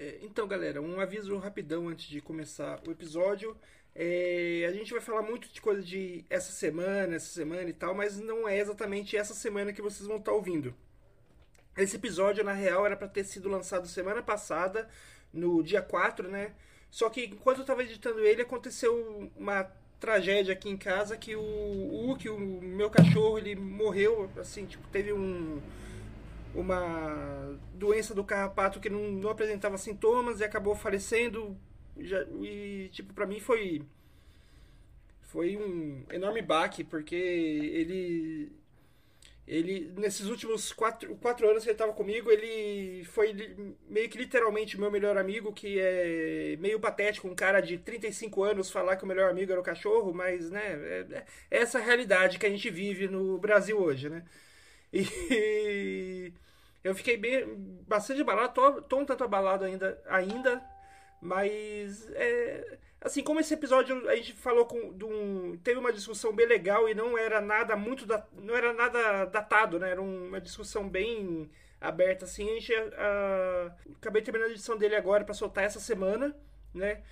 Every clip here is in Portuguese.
É, então, galera, um aviso rapidão antes de começar o episódio. É, a gente vai falar muito de coisa de essa semana, essa semana e tal, mas não é exatamente essa semana que vocês vão estar ouvindo. Esse episódio, na real, era para ter sido lançado semana passada, no dia 4, né? Só que enquanto eu estava editando ele, aconteceu uma tragédia aqui em casa que o Uki, o meu cachorro, ele morreu, assim, tipo, teve um uma doença do carrapato que não, não apresentava sintomas e acabou falecendo. Já, e, tipo, pra mim foi foi um enorme baque, porque ele ele, nesses últimos quatro, quatro anos que ele estava comigo, ele foi meio que literalmente meu melhor amigo, que é meio patético um cara de 35 anos falar que o melhor amigo era o cachorro, mas, né, é, é essa realidade que a gente vive no Brasil hoje, né? E eu fiquei bem, bastante abalado, tô, tô um tanto abalado ainda, ainda mas é Assim, como esse episódio a gente falou com. De um, teve uma discussão bem legal e não era nada muito. Da, não era nada datado, né? Era uma discussão bem aberta, assim. A gente. A, acabei terminando a edição dele agora para soltar essa semana, né?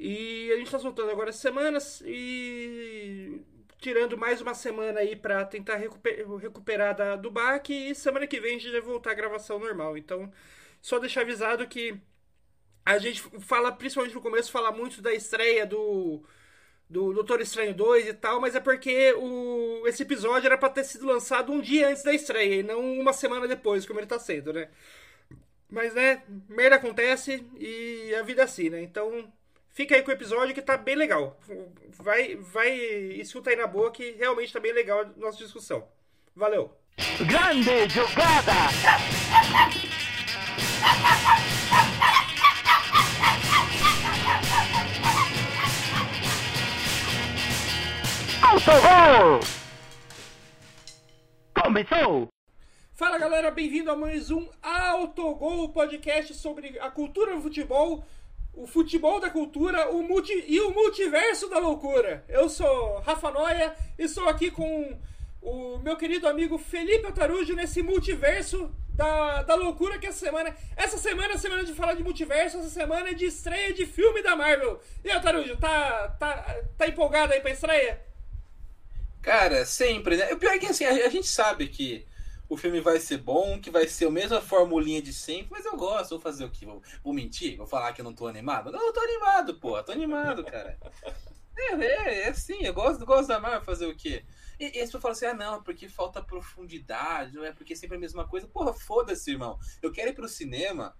E a gente tá soltando agora as semanas e tirando mais uma semana aí para tentar recuper, recuperar da, do baque e semana que vem a gente vai voltar à gravação normal. Então, só deixar avisado que a gente fala, principalmente no começo, fala muito da estreia do, do Doutor Estranho 2 e tal, mas é porque o, esse episódio era pra ter sido lançado um dia antes da estreia e não uma semana depois, como ele tá sendo, né? Mas, né, merda acontece e a vida é assim, né? Então, fica aí com o episódio que tá bem legal. Vai, vai, escuta aí na boa que realmente tá bem legal a nossa discussão. Valeu! Grande jogada! Autogol! Começou! Fala galera, bem-vindo a mais um Autogol podcast sobre a cultura do futebol, o futebol da cultura o multi... e o multiverso da loucura. Eu sou Rafa Noia e estou aqui com o meu querido amigo Felipe Otarujo nesse multiverso da, da loucura que essa semana. Essa semana é semana de falar de multiverso, essa semana é de estreia de filme da Marvel. E Otarujo, tá, tá, tá empolgado aí pra estreia? Cara, sempre, né? O pior é que assim, a, a, gente sabe que o filme vai ser bom, que vai ser a mesma formulinha de sempre, mas eu gosto, vou fazer o quê? Vou, vou mentir? Vou falar que eu não tô animado? Não, eu tô animado, pô, tô animado, cara. É, é, é assim, eu gosto, gosto da Marvel fazer o quê? E, e as pessoas assim, ah não, porque falta profundidade, não é porque é sempre a mesma coisa. Porra, foda-se, irmão. Eu quero ir pro cinema,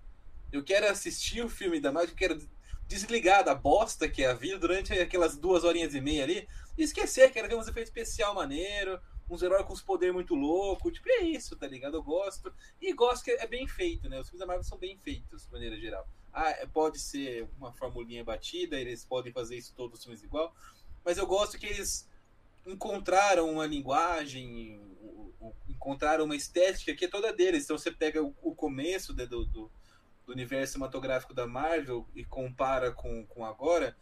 eu quero assistir o filme da Marvel, eu quero desligar da bosta que é a vida durante aquelas duas horinhas e meia ali e esquecer que era ter uns efeitos especial maneiro, uns heróis com os poderes muito loucos. Tipo, é isso, tá ligado? Eu gosto. E gosto que é bem feito, né? Os filmes da Marvel são bem feitos, de maneira geral. Ah, é, pode ser uma formulinha batida, eles podem fazer isso todos os filmes igual. Mas eu gosto que eles encontraram uma linguagem, encontraram uma estética que é toda deles. Então você pega o começo do, do do universo cinematográfico da Marvel e compara com, com agora,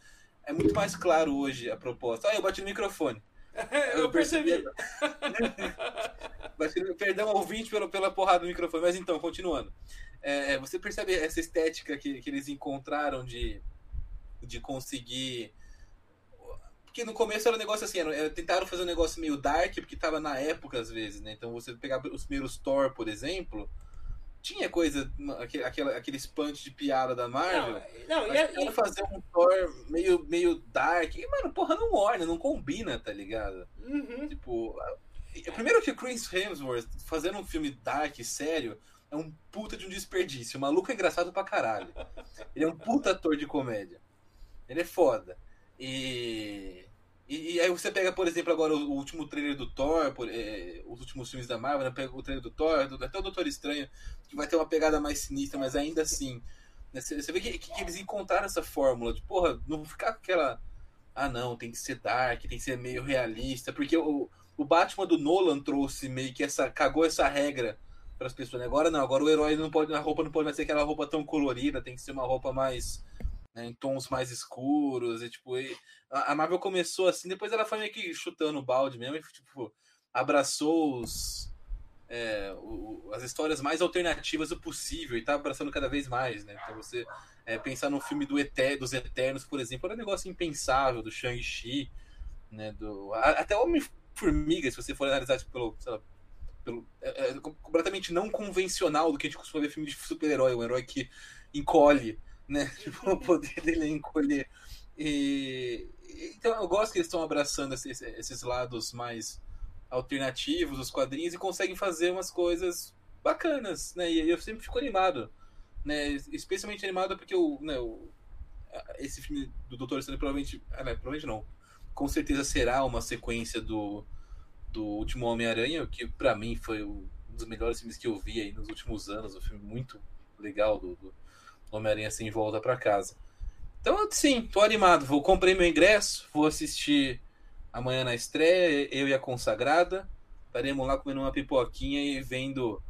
é muito mais claro hoje a proposta. Ah, eu bati no microfone. Eu, percebi. percebi. Perdão ao ouvinte pela, pela porrada no microfone, mas então, continuando. É, você percebe essa estética que, que eles encontraram de, de conseguir. Porque no começo era um negócio assim, era, tentaram fazer um negócio meio dark, porque estava na época às vezes, né? Então você pegar os primeiros Thor, por exemplo, tinha coisa, aquele, aquele, aqueles punch de piada da Marvel. Não, não e, e... fazer um Thor meio, meio dark. E, mano, porra, não orna, não combina, tá ligado? Uhum. Tipo. Primeiro que o Chris Hemsworth fazendo um filme dark, sério, é um puta de um desperdício. O maluco é engraçado pra caralho. Ele é um puta ator de comédia. Ele é foda. E. E, e, aí você pega, por exemplo, agora o, último trailer do Thor, por, é, os últimos filmes da Marvel, né? pega o trailer do Thor, do, até o Doutor Estranho, que vai ter uma pegada mais sinistra, mas ainda assim. Né? Você, você vê que, que, eles encontraram essa fórmula de, porra, não ficar com aquela. Ah, não, tem que ser dark, tem que ser meio realista, porque o, o Batman do Nolan trouxe meio que essa. cagou essa regra para as pessoas. Né? Agora não, agora o herói não pode. A roupa não pode mais ser aquela roupa tão colorida, tem que ser uma roupa mais né, em tons mais escuros. E, tipo, e a Marvel começou assim, depois ela foi meio que chutando o balde mesmo e tipo, abraçou os. é, o, as histórias mais alternativas do possível e tá abraçando cada vez mais, né? Então você é, pensar no filme do Eter, dos Eternos, por exemplo, era um negócio impensável, do Shang-Chi, né? Do, até Homem-Formiga, se você for analisar tipo, pelo, lá, pelo é, é, completamente não convencional do que a gente costuma ver filme de super-herói, um herói que encolhe, né? Tipo, o poder dele é encolher. E, então eu gosto que eles estão abraçando esses, esses lados mais alternativos, os quadrinhos, e conseguem fazer umas coisas bacanas, né? E eu sempre fico animado, né? Especialmente animado porque o, né, o esse filme do Doutor Estranho provavelmente, ah, né, provavelmente não, com certeza será uma sequência do, do último Homem-Aranha, que para mim foi um dos melhores filmes que eu vi aí nos últimos anos, um filme muito legal do, do Homem-Aranha sem volta para casa. Então, sim, tô animado. Vou comprei meu ingresso, vou assistir amanhã na estreia, eu e a consagrada. Estaremos lá comendo uma pipoquinha e vendo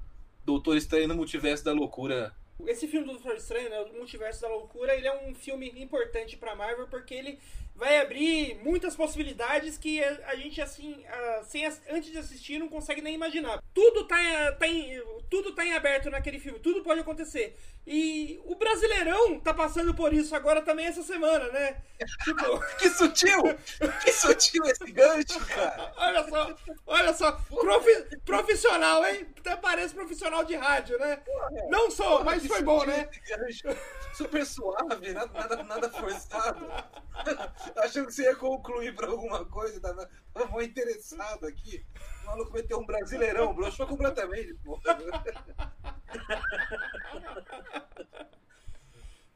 Doutor Estranho no Multiverso da Loucura. Esse filme do Doutor Estranho, né, o Multiverso da Loucura, ele é um filme importante para Marvel porque ele vai abrir muitas possibilidades que a, gente, assim, a, sem, antes de assistir, não consegue nem imaginar. Tudo tá, tá em, tudo tá em aberto naquele filme, tudo pode acontecer. E o Brasileirão tá passando por isso agora também essa semana, né? Tipo... que sutil! Que sutil esse gancho, cara! olha só, olha só, profi profissional, hein? Até parece profissional de rádio, né? Porra, Não sou, mas foi bom, né? Super suave, nada, nada, nada forçado. Achando que você ia concluir pra alguma coisa, tava, tava interessado aqui. O maluco meteu um brasileirão, broxou completamente, pô.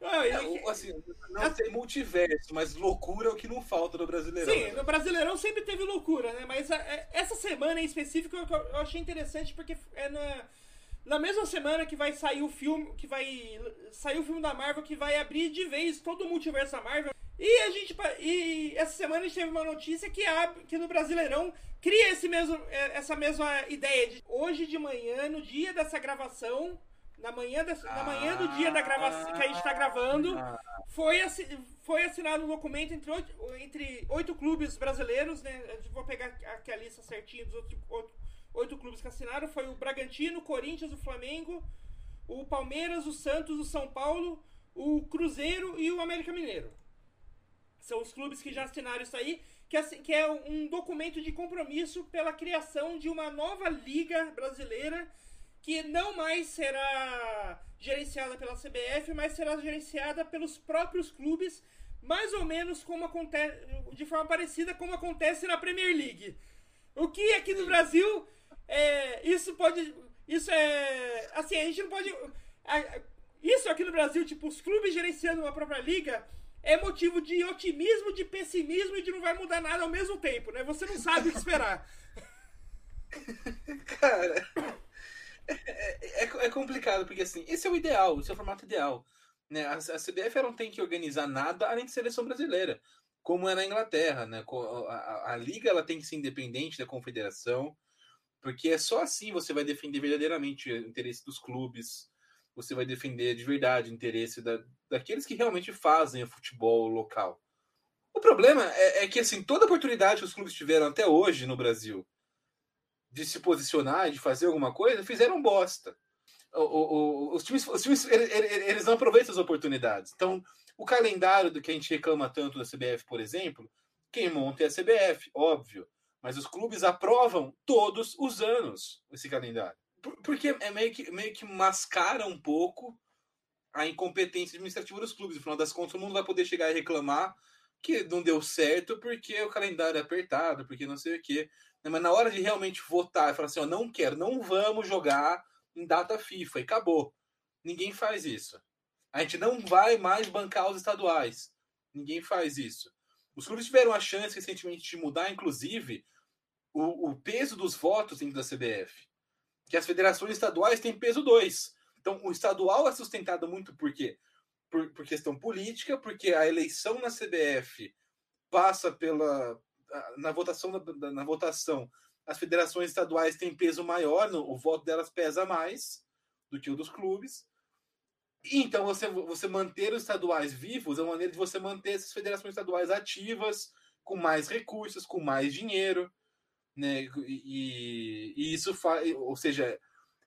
Ah, é, assim, não tem multiverso, mas loucura é o que não falta no Brasileirão. Sim, né? no Brasileirão sempre teve loucura, né? Mas a, é, essa semana em específico eu, eu achei interessante porque é na, na mesma semana que vai sair o filme, que vai sair o filme da Marvel que vai abrir de vez todo o multiverso da Marvel. E a gente e essa semana a gente teve uma notícia que abre, que no Brasileirão cria esse mesmo é, essa mesma ideia de hoje de manhã, no dia dessa gravação, na manhã, desse, na manhã do dia da gravação que a gente está gravando, foi, assi, foi assinado um documento entre oito, entre oito clubes brasileiros, né? Eu vou pegar aqui a lista certinha dos outros oito, oito clubes que assinaram. Foi o Bragantino, o Corinthians, o Flamengo, o Palmeiras, o Santos, o São Paulo, o Cruzeiro e o América Mineiro. São os clubes que já assinaram isso aí, que, que é um documento de compromisso pela criação de uma nova liga brasileira que não mais será gerenciada pela CBF, mas será gerenciada pelos próprios clubes, mais ou menos como acontece, de forma parecida como acontece na Premier League. O que aqui no Brasil, é, isso pode, isso é, assim, a gente não pode, isso aqui no Brasil, tipo, os clubes gerenciando uma própria liga, é motivo de otimismo, de pessimismo e de não vai mudar nada ao mesmo tempo, né? Você não sabe o que esperar. Cara, é, é, é, complicado, porque assim, esse é o ideal, esse é o formato ideal. Né? A, a CBF não tem que organizar nada além de seleção brasileira, como é na Inglaterra. Né? A, a, a, liga ela tem que ser independente da confederação, porque é só assim você vai defender verdadeiramente o interesse dos clubes, você vai defender de verdade o interesse da, daqueles que realmente fazem o futebol local. O problema é, é que assim, toda oportunidade que os clubes tiveram até hoje no Brasil de se posicionar, de fazer alguma coisa, fizeram bosta. O, o, os times, os times eles, eles não aproveitam as oportunidades. Então, o calendário do que a gente reclama tanto da CBF, por exemplo, quem monta é a CBF, óbvio. Mas os clubes aprovam todos os anos esse calendário. Porque é meio que, meio que mascara um pouco a incompetência administrativa dos clubes. No final das contas, todo mundo vai poder chegar e reclamar que não deu certo porque o calendário é apertado, porque não sei o quê. Né, mas na hora de realmente votar falar assim, ó, não quero, não vamos jogar em data FIFA e acabou. Ninguém faz isso. A gente não vai mais bancar os estaduais. Ninguém faz isso. Os clubes tiveram a chance recentemente de mudar, inclusive, o, o peso dos votos dentro da CBF. Que as federações estaduais têm peso 2. Então, o estadual é sustentado muito por quê? Por, por questão política, porque a eleição na CBF passa pela, na votação na, votação as federações estaduais têm peso maior, o voto delas pesa mais do que o dos clubes. E, então, você, você manter os estaduais vivos é uma maneira de você manter essas federações estaduais ativas, com mais recursos, com mais dinheiro. Né? E, e isso faz, ou seja,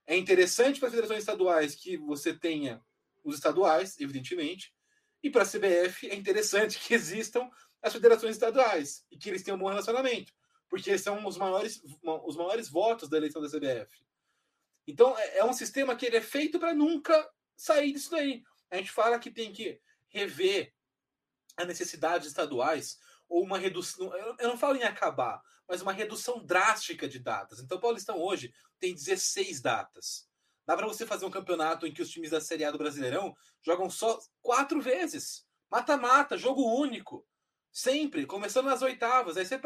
é interessante para as federações estaduais que você tenha os estaduais, evidentemente, e para a CBF é interessante que existam as federações estaduais e que eles tenham um bom relacionamento, porque são os maiores, os maiores votos da eleição da CBF. Então é, é um sistema que ele é feito para nunca sair disso daí. A gente fala que tem que rever as necessidades estaduais ou uma redução. Eu não falo em acabar, mas uma redução drástica de datas. Então, o Paulistão hoje tem 16 datas. Dá para você fazer um campeonato em que os times da Série A do Brasileirão jogam só quatro vezes. Mata-mata, jogo único. Sempre, começando nas oitavas. Aí você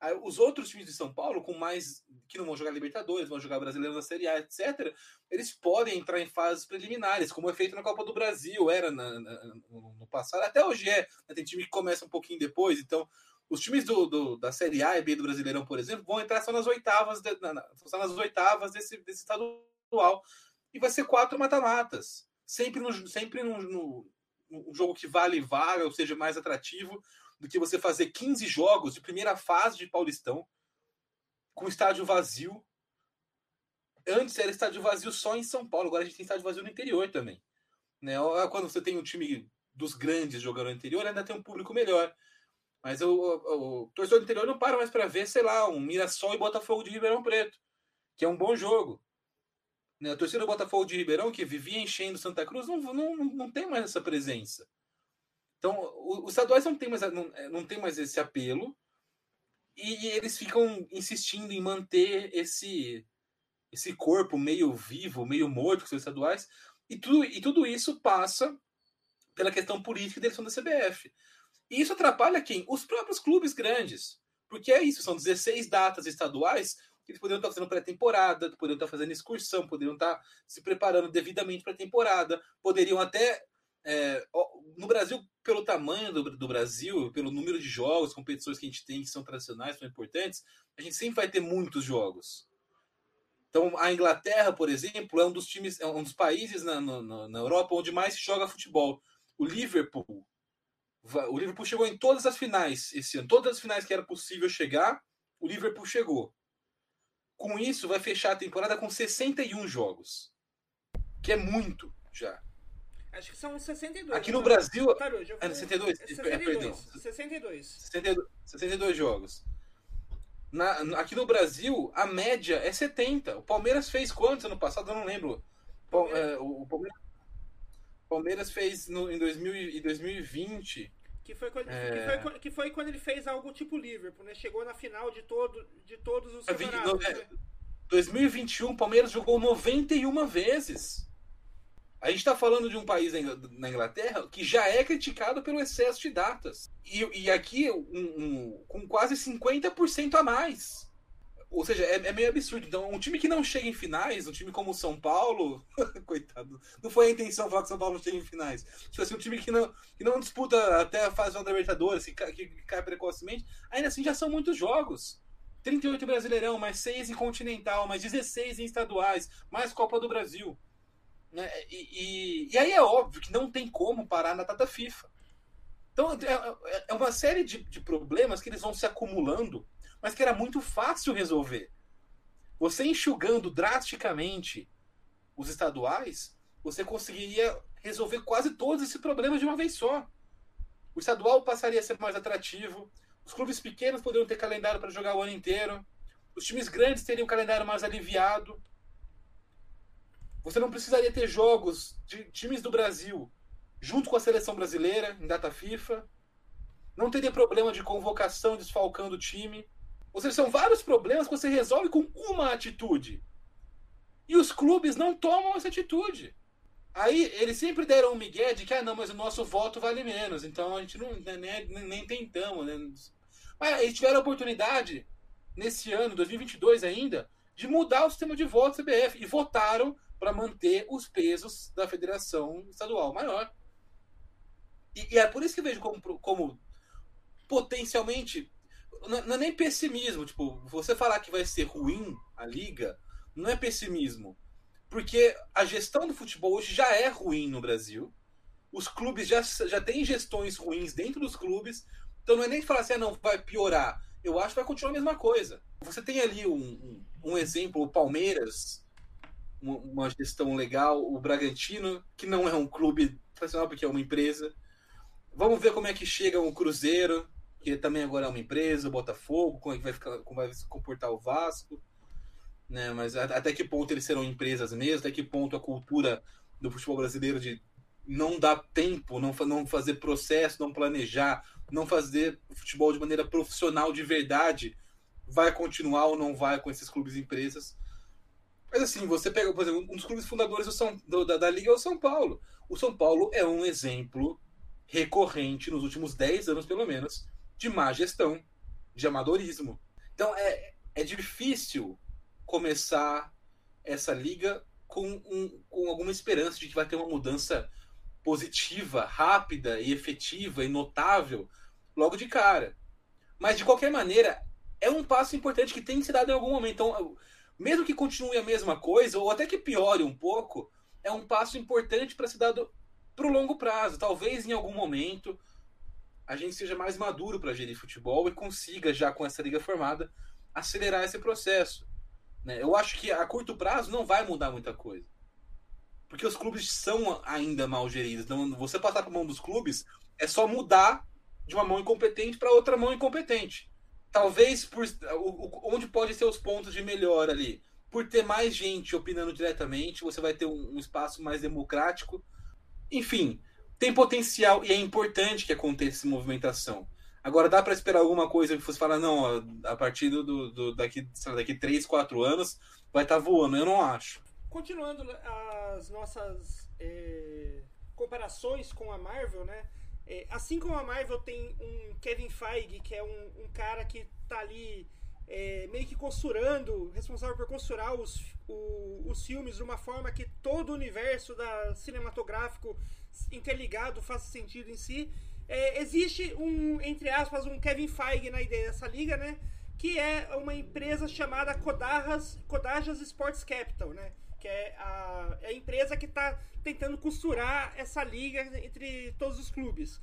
aí os outros times de São Paulo, com mais. que não vão jogar Libertadores, vão jogar Brasileiro na Série A, etc., eles podem entrar em fases preliminares, como é feito na Copa do Brasil, era na, na, no passado, até hoje é. Né? Tem time que começa um pouquinho depois, então. Os times do, do, da Série A e B do Brasileirão, por exemplo, vão entrar só nas oitavas, de, na, só nas oitavas desse, desse estadual. E vai ser quatro mata-matas. Sempre, no, sempre no, no, no jogo que vale vaga, ou seja, mais atrativo do que você fazer 15 jogos de primeira fase de Paulistão com estádio vazio. Antes era estádio vazio só em São Paulo, agora a gente tem estádio vazio no interior também. Né? Quando você tem um time dos grandes jogando no interior, ainda tem um público melhor. Mas o, o, o torcedor do interior não para mais para ver, sei lá, um Mirassol e Botafogo de Ribeirão Preto, que é um bom jogo. Né? A torcida do Botafogo de Ribeirão, que vivia enchendo Santa Cruz, não, não, não tem mais essa presença. Então, os estaduais não tem mais, não, é, não tem mais esse apelo e eles ficam insistindo em manter esse esse corpo meio vivo, meio morto que são estaduais, e tudo, e tudo isso passa pela questão política da eleição da CBF. E isso atrapalha quem? Os próprios clubes grandes. Porque é isso, são 16 datas estaduais que eles poderiam estar fazendo pré-temporada, poderiam estar fazendo excursão, poderiam estar se preparando devidamente para a temporada, poderiam até é, no Brasil, pelo tamanho do, do, Brasil, pelo número de jogos, competições que a gente tem que são tradicionais, são importantes, a gente sempre vai ter muitos jogos. Então, a Inglaterra, por exemplo, é um dos times, é um dos países na, na, na Europa onde mais se joga futebol. O Liverpool, o Liverpool chegou em todas as finais esse ano, todas as finais que era possível chegar, o Liverpool chegou. Com isso, vai fechar a temporada com 61 jogos, que é muito já. Acho que são 62. Aqui no Brasil. Tarujo, é 62? 62, é, perdão. 62. 62, 62 jogos. Na, aqui no Brasil, a média é 70. O Palmeiras fez quantos ano passado? Eu não lembro. Palmeiras, é, o Palmeiras, Palmeiras fez no, em 2000, em 2020. Que foi, quando, é... que, foi, que foi quando ele fez algo tipo Liverpool, né? Chegou na final de, todo, de todos os campeonatos. É, 2021, o Palmeiras jogou 91 vezes. A gente está falando de um país na Inglaterra que já é criticado pelo excesso de datas. E, e aqui, um, um, com quase 50% a mais. Ou seja, é, é, meio absurdo. Então, um time que não chega em finais, um time como o São Paulo, coitado, não foi a intenção falar que o São Paulo chega em finais. Tipo assim, um time que não, que não disputa até a fase da Libertadores, que, que, que cai precocemente, ainda assim já são muitos jogos. 38 Brasileirão, mais 6 em Continental, mais 16 em estaduais, mais Copa do Brasil. Né? E, e, e, aí é óbvio que não tem como parar na data FIFA. Então é, é, é uma série de, de problemas que eles vão se acumulando, mas que era muito fácil resolver. Você enxugando drasticamente os estaduais, você conseguiria resolver quase todos esses problemas de uma vez só. O estadual passaria a ser mais atrativo, os clubes pequenos poderiam ter calendário para jogar o ano inteiro, os times grandes teriam um calendário mais aliviado, você não precisaria ter jogos de times do Brasil junto com a seleção brasileira em data FIFA. Não teria problema de convocação desfalcando o time. Ou seja, são vários problemas que você resolve com uma atitude. E os clubes não tomam essa atitude. Aí eles sempre deram um migué de que, ah, não, mas o nosso voto vale menos, então a gente não, nem, né, né, nem tentamos. Né? Mas eles tiveram a oportunidade, nesse ano, 2022 ainda, de mudar o sistema de voto do CBF e votaram para manter os pesos da federação estadual maior. E, e, é por isso que eu vejo como, como potencialmente. Não, não é nem pessimismo. Tipo, você falar que vai ser ruim a liga, não é pessimismo. Porque a gestão do futebol hoje já é ruim no Brasil. Os clubes já, já têm gestões ruins dentro dos clubes. Então não é nem falar assim, ah, não, vai piorar. Eu acho que vai continuar a mesma coisa. Você tem ali um, um, um exemplo, o Palmeiras, uma, uma, gestão legal, o Bragantino, que não é um clube tradicional porque é uma empresa. Vamos ver como é que chega o Cruzeiro, que também agora é uma empresa, o Botafogo, como é que vai, ficar, como vai se comportar o Vasco. Né? Mas até que ponto eles serão empresas mesmo, até que ponto a cultura do futebol brasileiro de não dar tempo, não, não fazer processo, não planejar, não fazer futebol de maneira profissional de verdade, vai continuar ou não vai com esses clubes e empresas. Mas assim, você pega, por exemplo, um dos clubes fundadores do São, do, da, da Liga é o São Paulo. O São Paulo é um exemplo recorrente nos últimos 10 anos, pelo menos, de má gestão, de amadorismo. Então é, é difícil começar essa liga com, um, com alguma esperança de que vai ter uma mudança positiva, rápida e efetiva e notável logo de cara. Mas de qualquer maneira, é um passo importante que tem que ser dado em algum momento. Então, mesmo que continue a mesma coisa, ou até que piore um pouco, é um passo importante para ser dado para o longo prazo. Talvez em algum momento a gente seja mais maduro para gerir futebol e consiga, já com essa liga formada, acelerar esse processo. Né? Eu acho que a curto prazo não vai mudar muita coisa. Porque os clubes são ainda mal geridos. Então, você passar para mão dos clubes é só mudar de uma mão incompetente para outra mão incompetente. Talvez por onde pode ser os pontos de melhora ali. Por ter mais gente opinando diretamente, você vai ter um, um espaço mais democrático. Enfim, tem potencial e é importante que aconteça essa movimentação. Agora, dá para esperar alguma coisa que você fala, não, ó, a partir do, do daqui, daqui 3, 4 anos vai estar tá voando? Eu não acho. Continuando as nossas é, comparações com a Marvel, né? É, assim como a Marvel tem um Kevin Feige, que é um, um cara que tá ali é, meio que costurando, responsável por costurar os, o, os filmes de uma forma que todo o universo da cinematográfico interligado faça sentido em si é, existe um, entre aspas, um Kevin Feige na ideia dessa liga, né? Que é uma empresa chamada Kodajas, Kodajas Sports Capital, né? Que é a, é a empresa que está tentando costurar essa liga entre todos os clubes.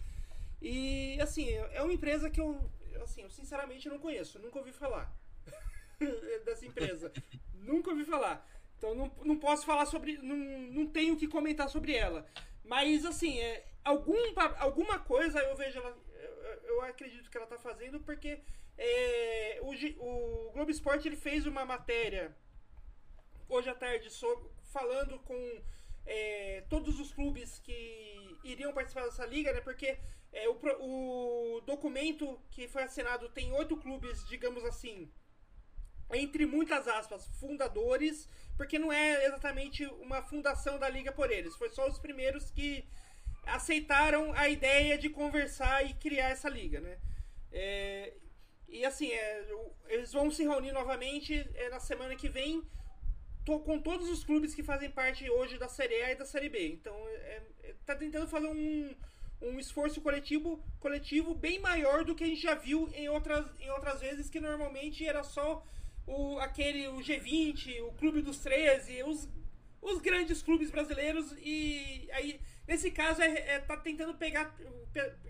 E, assim, é uma empresa que eu, assim, eu sinceramente não conheço, nunca ouvi falar dessa empresa. nunca ouvi falar. Então não, não posso falar sobre. Não, não tenho que comentar sobre ela. Mas, assim, é, algum, alguma coisa eu vejo ela. Eu, eu acredito que ela está fazendo, porque é, o, o Globo Esporte ele fez uma matéria hoje à tarde sobre, falando com é, todos os clubes que iriam participar dessa liga, né? Porque é, o, o documento que foi assinado tem oito clubes, digamos assim, entre muitas aspas, fundadores, porque não é exatamente uma fundação da liga por eles, foi só os primeiros que aceitaram a ideia de conversar e criar essa liga, né? É, e assim, é, eles vão se reunir novamente é, na semana que vem com todos os clubes que fazem parte hoje da Série A e da Série B. Então, é, é, tá tentando fazer um, um esforço coletivo, coletivo bem maior do que a gente já viu em outras, em outras vezes, que normalmente era só o, aquele, o G20, o Clube dos 13, os, os grandes clubes brasileiros e aí Nesse caso, é, é, tá tentando pegar.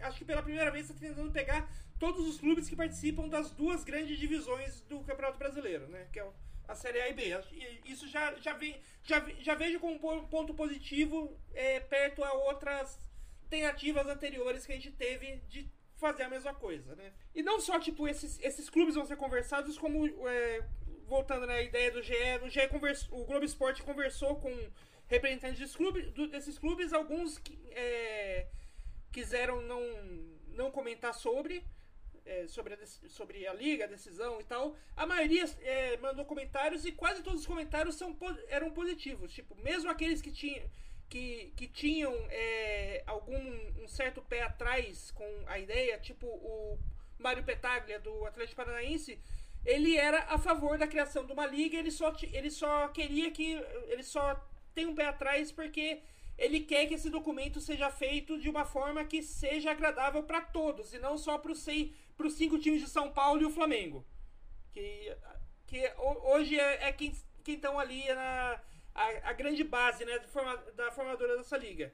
Acho que pela primeira vez, está tentando pegar todos os clubes que participam das duas grandes divisões do Campeonato Brasileiro, né? Que é a Série A e B. Isso já, já, ve, já, já vejo como um ponto positivo é, perto a outras tentativas anteriores que a gente teve de fazer a mesma coisa, né? E não só, tipo, esses, esses clubes vão ser conversados, como, é, voltando na ideia do GE, o, GE o Globo Esporte conversou com representantes dos clubes, desses clubes, alguns é, quiseram não, não comentar sobre, é, sobre, a, sobre a liga, a decisão e tal. A maioria é, mandou comentários e quase todos os comentários são, eram positivos. Tipo, mesmo aqueles que tinham, que, que tinham é, algum um certo pé atrás com a ideia, tipo o Mário Petaglia do Atlético Paranaense, ele era a favor da criação de uma liga, ele só, ele só queria que. Ele só tem um pé atrás porque ele quer que esse documento seja feito de uma forma que seja agradável para todos e não só para os cinco times de São Paulo e o Flamengo. Que, que hoje é, é quem estão ali na a, a, grande base né, da formadora dessa liga.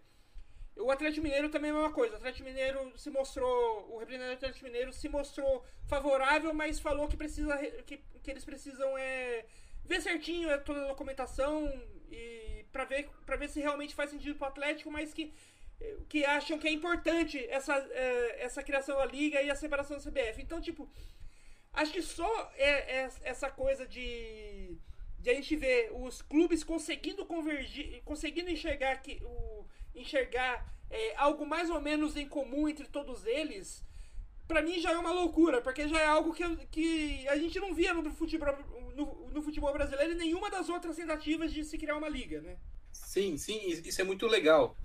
O Atlético Mineiro também é a mesma coisa. O Atlético Mineiro se mostrou. O representante do Atlético Mineiro se mostrou favorável, mas falou que precisa. que, que eles precisam é, ver certinho é, toda a documentação e para ver, ver se realmente faz sentido pro Atlético, mas que, que acham que é importante essa, é, essa criação da liga e a separação da CBF. Então, tipo, acho que só é, é essa coisa de de a gente ver os clubes conseguindo convergir, conseguindo enxergar que o enxergar é, algo mais ou menos em comum entre todos eles, para mim já é uma loucura, porque já é algo que, que a gente não via no futebol, no, no futebol brasileiro e nenhuma das outras tentativas de se criar uma liga, né? Sim, sim, isso é muito legal.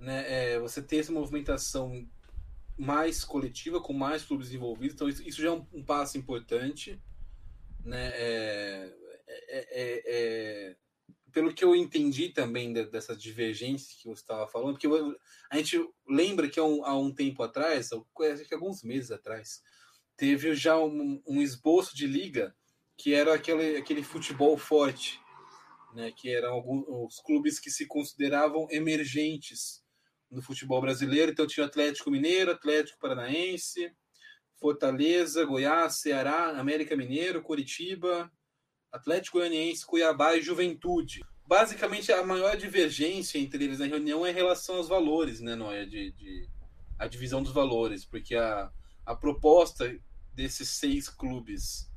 Né? É, você ter essa movimentação mais coletiva, com mais clubes envolvidos, então isso, isso já é um, um passo importante. Né? É, é, é, é, pelo que eu entendi também dessa divergência que você estava falando, porque a gente lembra que há um, há um, tempo atrás, acho que alguns meses atrás, teve já um, um esboço de liga que era aquele, aquele futebol forte, né, que eram alguns os clubes que se consideravam emergentes no futebol brasileiro. Então tinha Atlético Mineiro, Atlético Paranaense, Fortaleza, Goiás, Ceará, América Mineiro, Curitiba, Atlético Goianiense, Cuiabá e Juventude. Basicamente, a maior divergência entre eles na reunião é em relação aos valores, né, Noia? De, de, a divisão dos valores, porque a, a proposta desses seis clubes,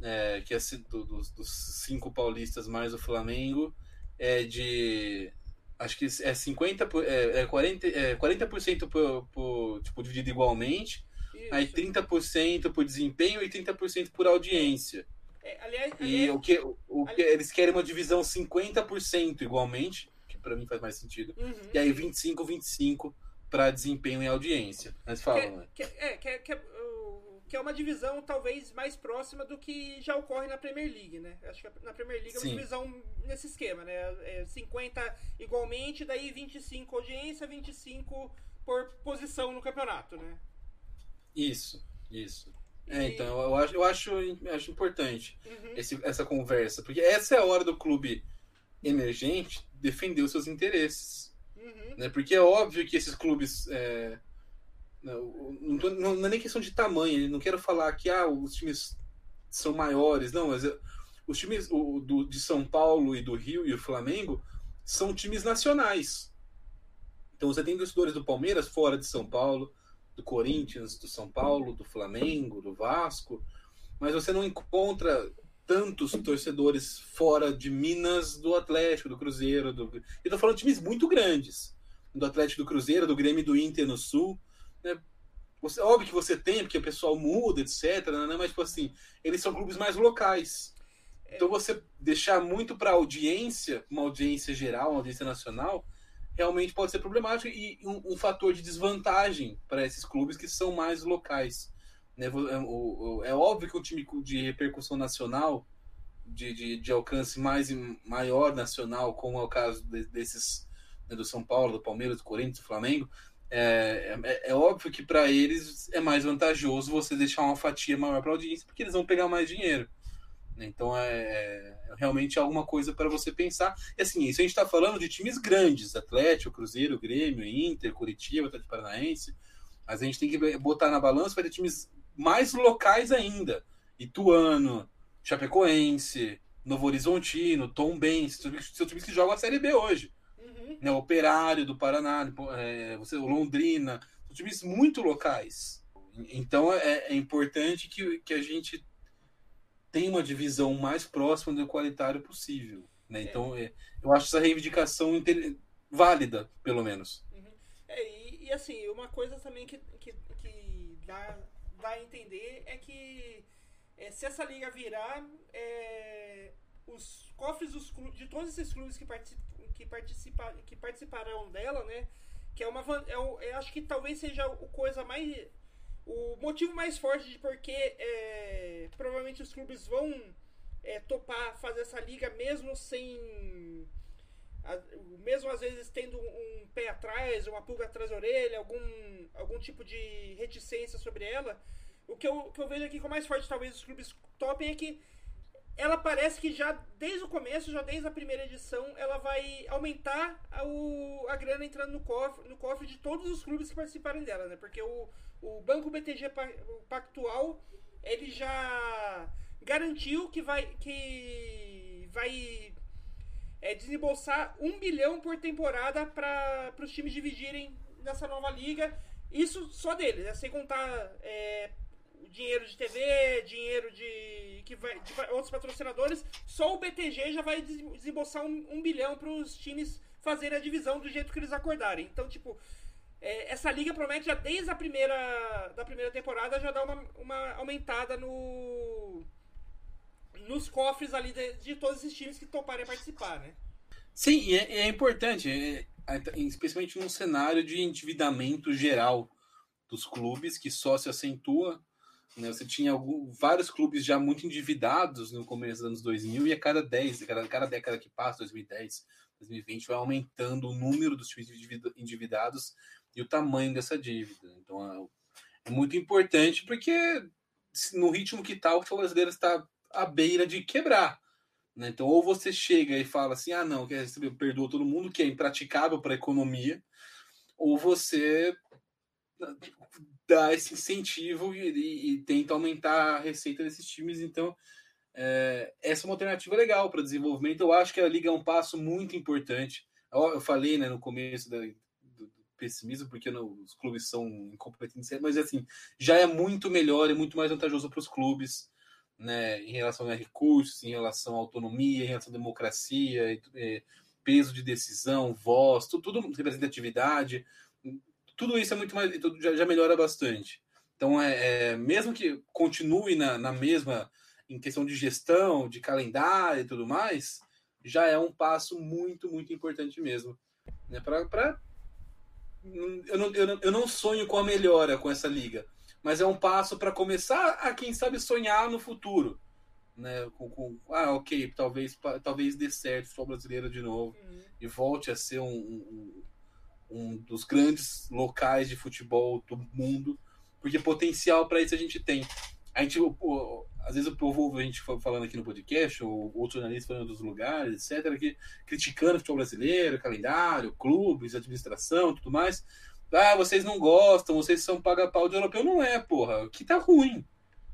é, que é do, dos, dos cinco paulistas mais o Flamengo, é de acho que é 50 é, é 40 é 40% por, por tipo dividido igualmente Isso. aí 30% por desempenho e 30% por audiência é, aliás, e o que, o que eles querem uma divisão 50% igualmente, que para mim faz mais sentido. Uhum, e aí 25 25 para desempenho e audiência. Mas fala, que, né? que, é, que, que, que é uma divisão talvez mais próxima do que já ocorre na Premier League, né? Acho que na Premier League é uma Sim. divisão nesse esquema, né? É 50 igualmente, daí 25 audiência, 25 por posição no campeonato, né? Isso, isso. É, então, eu acho, eu acho, acho importante uhum. esse, essa conversa, porque essa é a hora do clube emergente defender os seus interesses. Uhum. Né? Porque é óbvio que esses clubes. É, não, não, tô, não, não, é nem questão de tamanho, não quero falar que ah, os times são maiores, não, mas os times o, do, de São Paulo e do Rio e o Flamengo são times nacionais. Então você tem torcedores do Palmeiras fora de São Paulo, do Corinthians, do São Paulo, do Flamengo, do Vasco, mas você não encontra tantos torcedores fora de Minas do Atlético, do Cruzeiro. Do... Eu estou falando de times muito grandes. Do Atlético, do Cruzeiro, do Grêmio do Inter no Sul. Né? Você, óbvio que você tem, porque o pessoal muda, etc. Né? Mas, tipo assim, eles são clubes mais locais. Então, você deixar muito para audiência, uma audiência geral, uma audiência nacional, realmente pode ser problemático e um, um fator de desvantagem para esses clubes que são mais locais. Né? É, é, óbvio que o time de repercussão nacional, de, de, de alcance mais maior nacional, como é o caso de, desses né, do São Paulo, do Palmeiras, do Corinthians, do Flamengo, é, é, é óbvio que para eles é mais vantajoso você deixar uma fatia maior para a audiência, porque eles vão pegar mais dinheiro. Então é, é realmente alguma coisa para você pensar. E assim, isso a gente está falando de times grandes: Atlético, Cruzeiro, Grêmio, Inter, Curitiba, Atlético Paranaense. Mas a gente tem que botar na balança para ter times mais locais ainda: Ituano, Chapecoense, Novo Horizontino, Tom Benz, são times que jogam a Série B hoje. Né, Operário do Paraná, é, você, o Londrina, são times muito locais. Então é, é importante que, que a gente tem uma divisão mais próxima do qualitário possível. Né? Então, é, eu acho essa reivindicação válida, pelo menos. Uhum. É, e, e, assim, uma coisa também que, que, que dá, dá a entender é que é, se essa liga virar, é, os cofres dos de todos esses clubes que, particip, que, participa, que participarão dela, né? Que é uma. É, eu acho que talvez seja a coisa mais o motivo mais forte de porque é, provavelmente os clubes vão é, topar fazer essa liga mesmo sem. Mesmo às vezes tendo um pé atrás, uma pulga atrás da orelha, algum, algum tipo de reticência sobre ela. O que eu, que eu vejo aqui com mais forte, talvez os clubes topem, é que ela parece que já desde o começo, já desde a primeira edição, ela vai aumentar a, o, a grana entrando no cofre, no cofre de todos os clubes que participarem dela, né? Porque o, o Banco BTG Pactual, ele já garantiu que vai que vai é, desembolsar um bilhão por temporada para os times dividirem nessa nova liga. Isso só deles, né? sem contar é, dinheiro de TV, dinheiro de, que vai, de outros patrocinadores. Só o BTG já vai desembolsar um, um bilhão para os times fazerem a divisão do jeito que eles acordarem. Então, tipo, é, essa liga promete já desde a primeira, da primeira temporada já dar uma, uma aumentada no nos cofres ali de, de todos esses times que toparem participar, né? Sim, e é, é importante, é, é, especialmente num cenário de endividamento geral dos clubes, que só se acentua. Né? Você tinha algum, vários clubes já muito endividados no começo dos anos 2000, e a cada 10, cada, cada década que passa, 2010, 2020, vai aumentando o número dos times endividados e o tamanho dessa dívida. Então é, é muito importante, porque no ritmo que está, o futebol brasileiro está à beira de quebrar. Né? Então, ou você chega e fala assim: ah, não, quer receber, perdoa todo mundo, que é impraticável para a economia, ou você dá esse incentivo e, e, e, tenta aumentar a receita desses times. Então, é, essa é uma alternativa legal para desenvolvimento. Eu acho que a Liga é um passo muito importante. Eu, eu falei né, no começo da, do, do, pessimismo, porque os clubes são incompetentes, mas assim, já é muito melhor e muito mais vantajoso para os clubes né, em relação a recursos, em relação à autonomia, em relação à democracia, é, peso de decisão, voz, tudo, tudo, representatividade, tudo isso é muito mais, já, já melhora bastante. Então, é, é, mesmo que continue na, na mesma em questão de gestão, de calendário e tudo mais, já é um passo muito, muito importante mesmo. Né, pra, eu, não, eu, não, eu não sonho com a melhora com essa liga, mas é um passo para começar a, quem sabe, sonhar no futuro. Né, com, com, ah, ok, talvez, talvez dê certo o futebol brasileiro de novo uhum. e volte a ser um, um, um, dos grandes locais de futebol do mundo, porque potencial para isso a gente tem. A gente, às vezes o povo a gente falando aqui no podcast, ou outros jornalistas falando dos lugares, etc., que, criticando o futebol brasileiro, calendário, clubes, administração tudo mais. Ah, vocês não gostam, vocês são paga-pau de europeu. Não é, porra. Aqui tá ruim.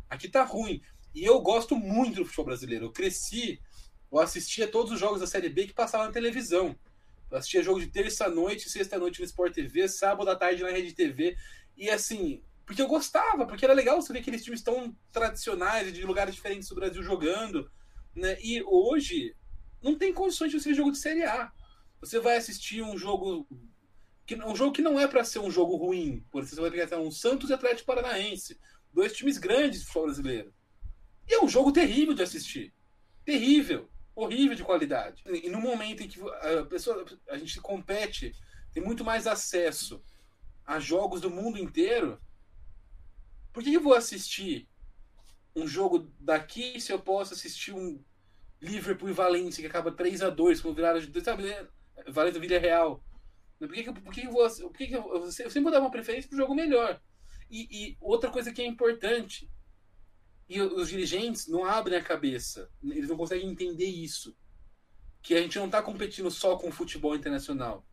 Aqui tá ruim. E eu gosto muito do futebol brasileiro. Eu cresci, eu assistia todos os jogos da Série B que passavam na televisão. Eu assistia jogo de terça-noite, sexta-noite no Sport TV, sábado à tarde na Rede TV. E assim, porque eu gostava, porque era legal você ver aqueles times tão tradicionais, de lugares diferentes do Brasil jogando. Né? E hoje, não tem condições de você ver jogo de Série A. Você vai assistir um jogo que, um jogo que não é para ser um jogo ruim. Por exemplo, você vai pegar um Santos e Atlético Paranaense. Dois times grandes de futebol brasileiro. E é um jogo terrível de assistir. Terrível. Horrível de qualidade. E no momento em que a pessoa, a gente compete, tem muito mais acesso a jogos do mundo inteiro, por que eu vou assistir um jogo daqui se eu posso assistir um Liverpool e Valência que acaba 3 a 2 com virada de. Sabe, né? Valência Vila Real. Por que, por que, eu, vou, por que eu, eu sempre vou dar uma preferência para o jogo melhor? E, e, outra coisa que é importante, e os dirigentes não abrem a cabeça, eles não conseguem entender isso, que a gente não está competindo só com o futebol internacional.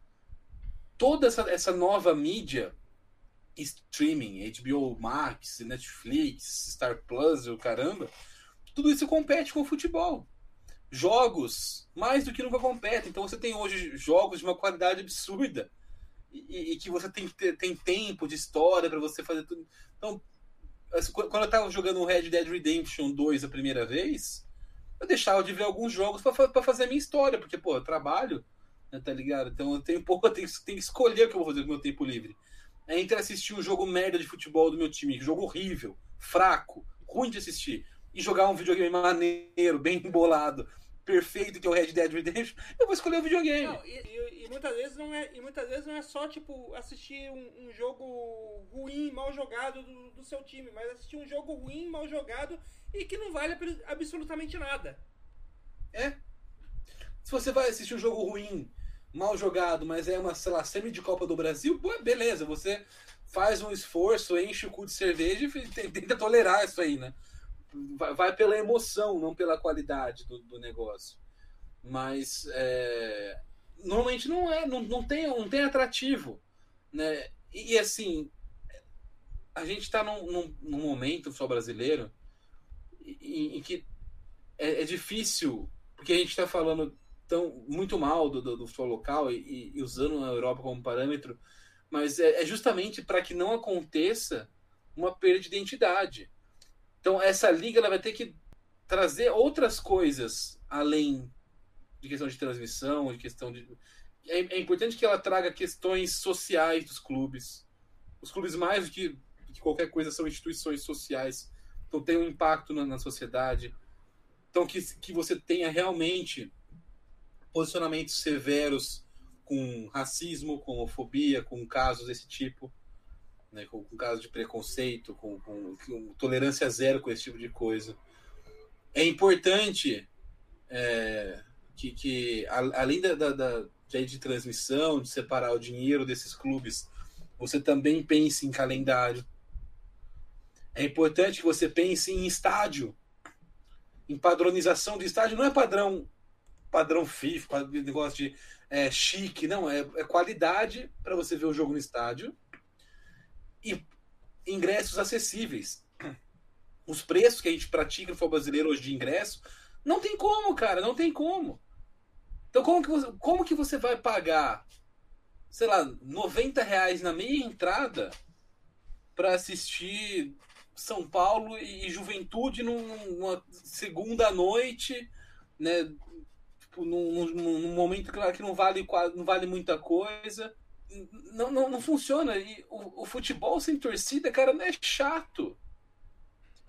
Toda essa, essa nova mídia, streaming, HBO Max, Netflix, Star Plus, o caramba, tudo isso compete com o futebol jogos mais do que nunca competem. Então você tem hoje jogos de uma qualidade absurda e, e que você tem, tem tempo de história para você fazer tudo. Então, assim, quando eu estava jogando o Red Dead Redemption 2 a primeira vez, eu deixava de ver alguns jogos para fazer a minha história, porque, pô, eu trabalho, né, tá ligado? Então eu tenho pouco, eu tenho, tenho que escolher o que eu vou fazer com o meu tempo livre. É entre assistir um jogo merda de futebol do meu time, jogo horrível, fraco, ruim de assistir, e jogar um videogame maneiro, bem embolado, perfeito que é o Red Dead Redemption, eu vou escolher o videogame. Não, e, e, e, muitas vezes não é, e muitas vezes não é só tipo assistir um, um jogo ruim, mal jogado do, do, seu time, mas assistir um jogo ruim, mal jogado e que não vale absolutamente nada. É. Se você vai assistir um jogo ruim, mal jogado, mas é uma, sei lá, semi de Copa do Brasil, beleza, você faz um esforço, enche o cu de cerveja e tenta tolerar isso aí, né? Vai, vai pela emoção, não pela qualidade do, do negócio. Mas é, normalmente não é, não, não, tem, não tem atrativo. Né? E, e assim, a gente está num, num, num, momento só brasileiro em, em que é, é, difícil, porque a gente está falando tão, muito mal do, do, do futebol local e, e, usando a Europa como parâmetro, mas é, é justamente para que não aconteça uma perda de identidade. Então essa liga ela vai ter que trazer outras coisas além de questão de transmissão, de questão de é, é importante que ela traga questões sociais dos clubes. Os clubes mais do que, do que qualquer coisa são instituições sociais, então tem um impacto na, na sociedade. Então que, que você tenha realmente posicionamentos severos com racismo, com homofobia, com casos desse tipo né, com, com casos de preconceito, com, com, com, tolerância zero com esse tipo de coisa. É importante é, que, que a, além da, da, da de, transmissão, de separar o dinheiro desses clubes, você também pense em calendário. É importante que você pense em estádio, em padronização do estádio. Não é padrão padrão FIFA, negócio de é, chique, não. É, é qualidade para você ver o jogo no estádio e ingressos acessíveis. Os preços que a gente pratica no futebol brasileiro hoje de ingresso, não tem como, cara, não tem como. Então como que você, como que você vai pagar, sei lá, 90 reais na meia entrada para assistir São Paulo e Juventude numa segunda noite, né? Tipo, num, num, num momento que não vale, não vale muita coisa não, não, não funciona. E o, o, futebol sem torcida, cara, é chato.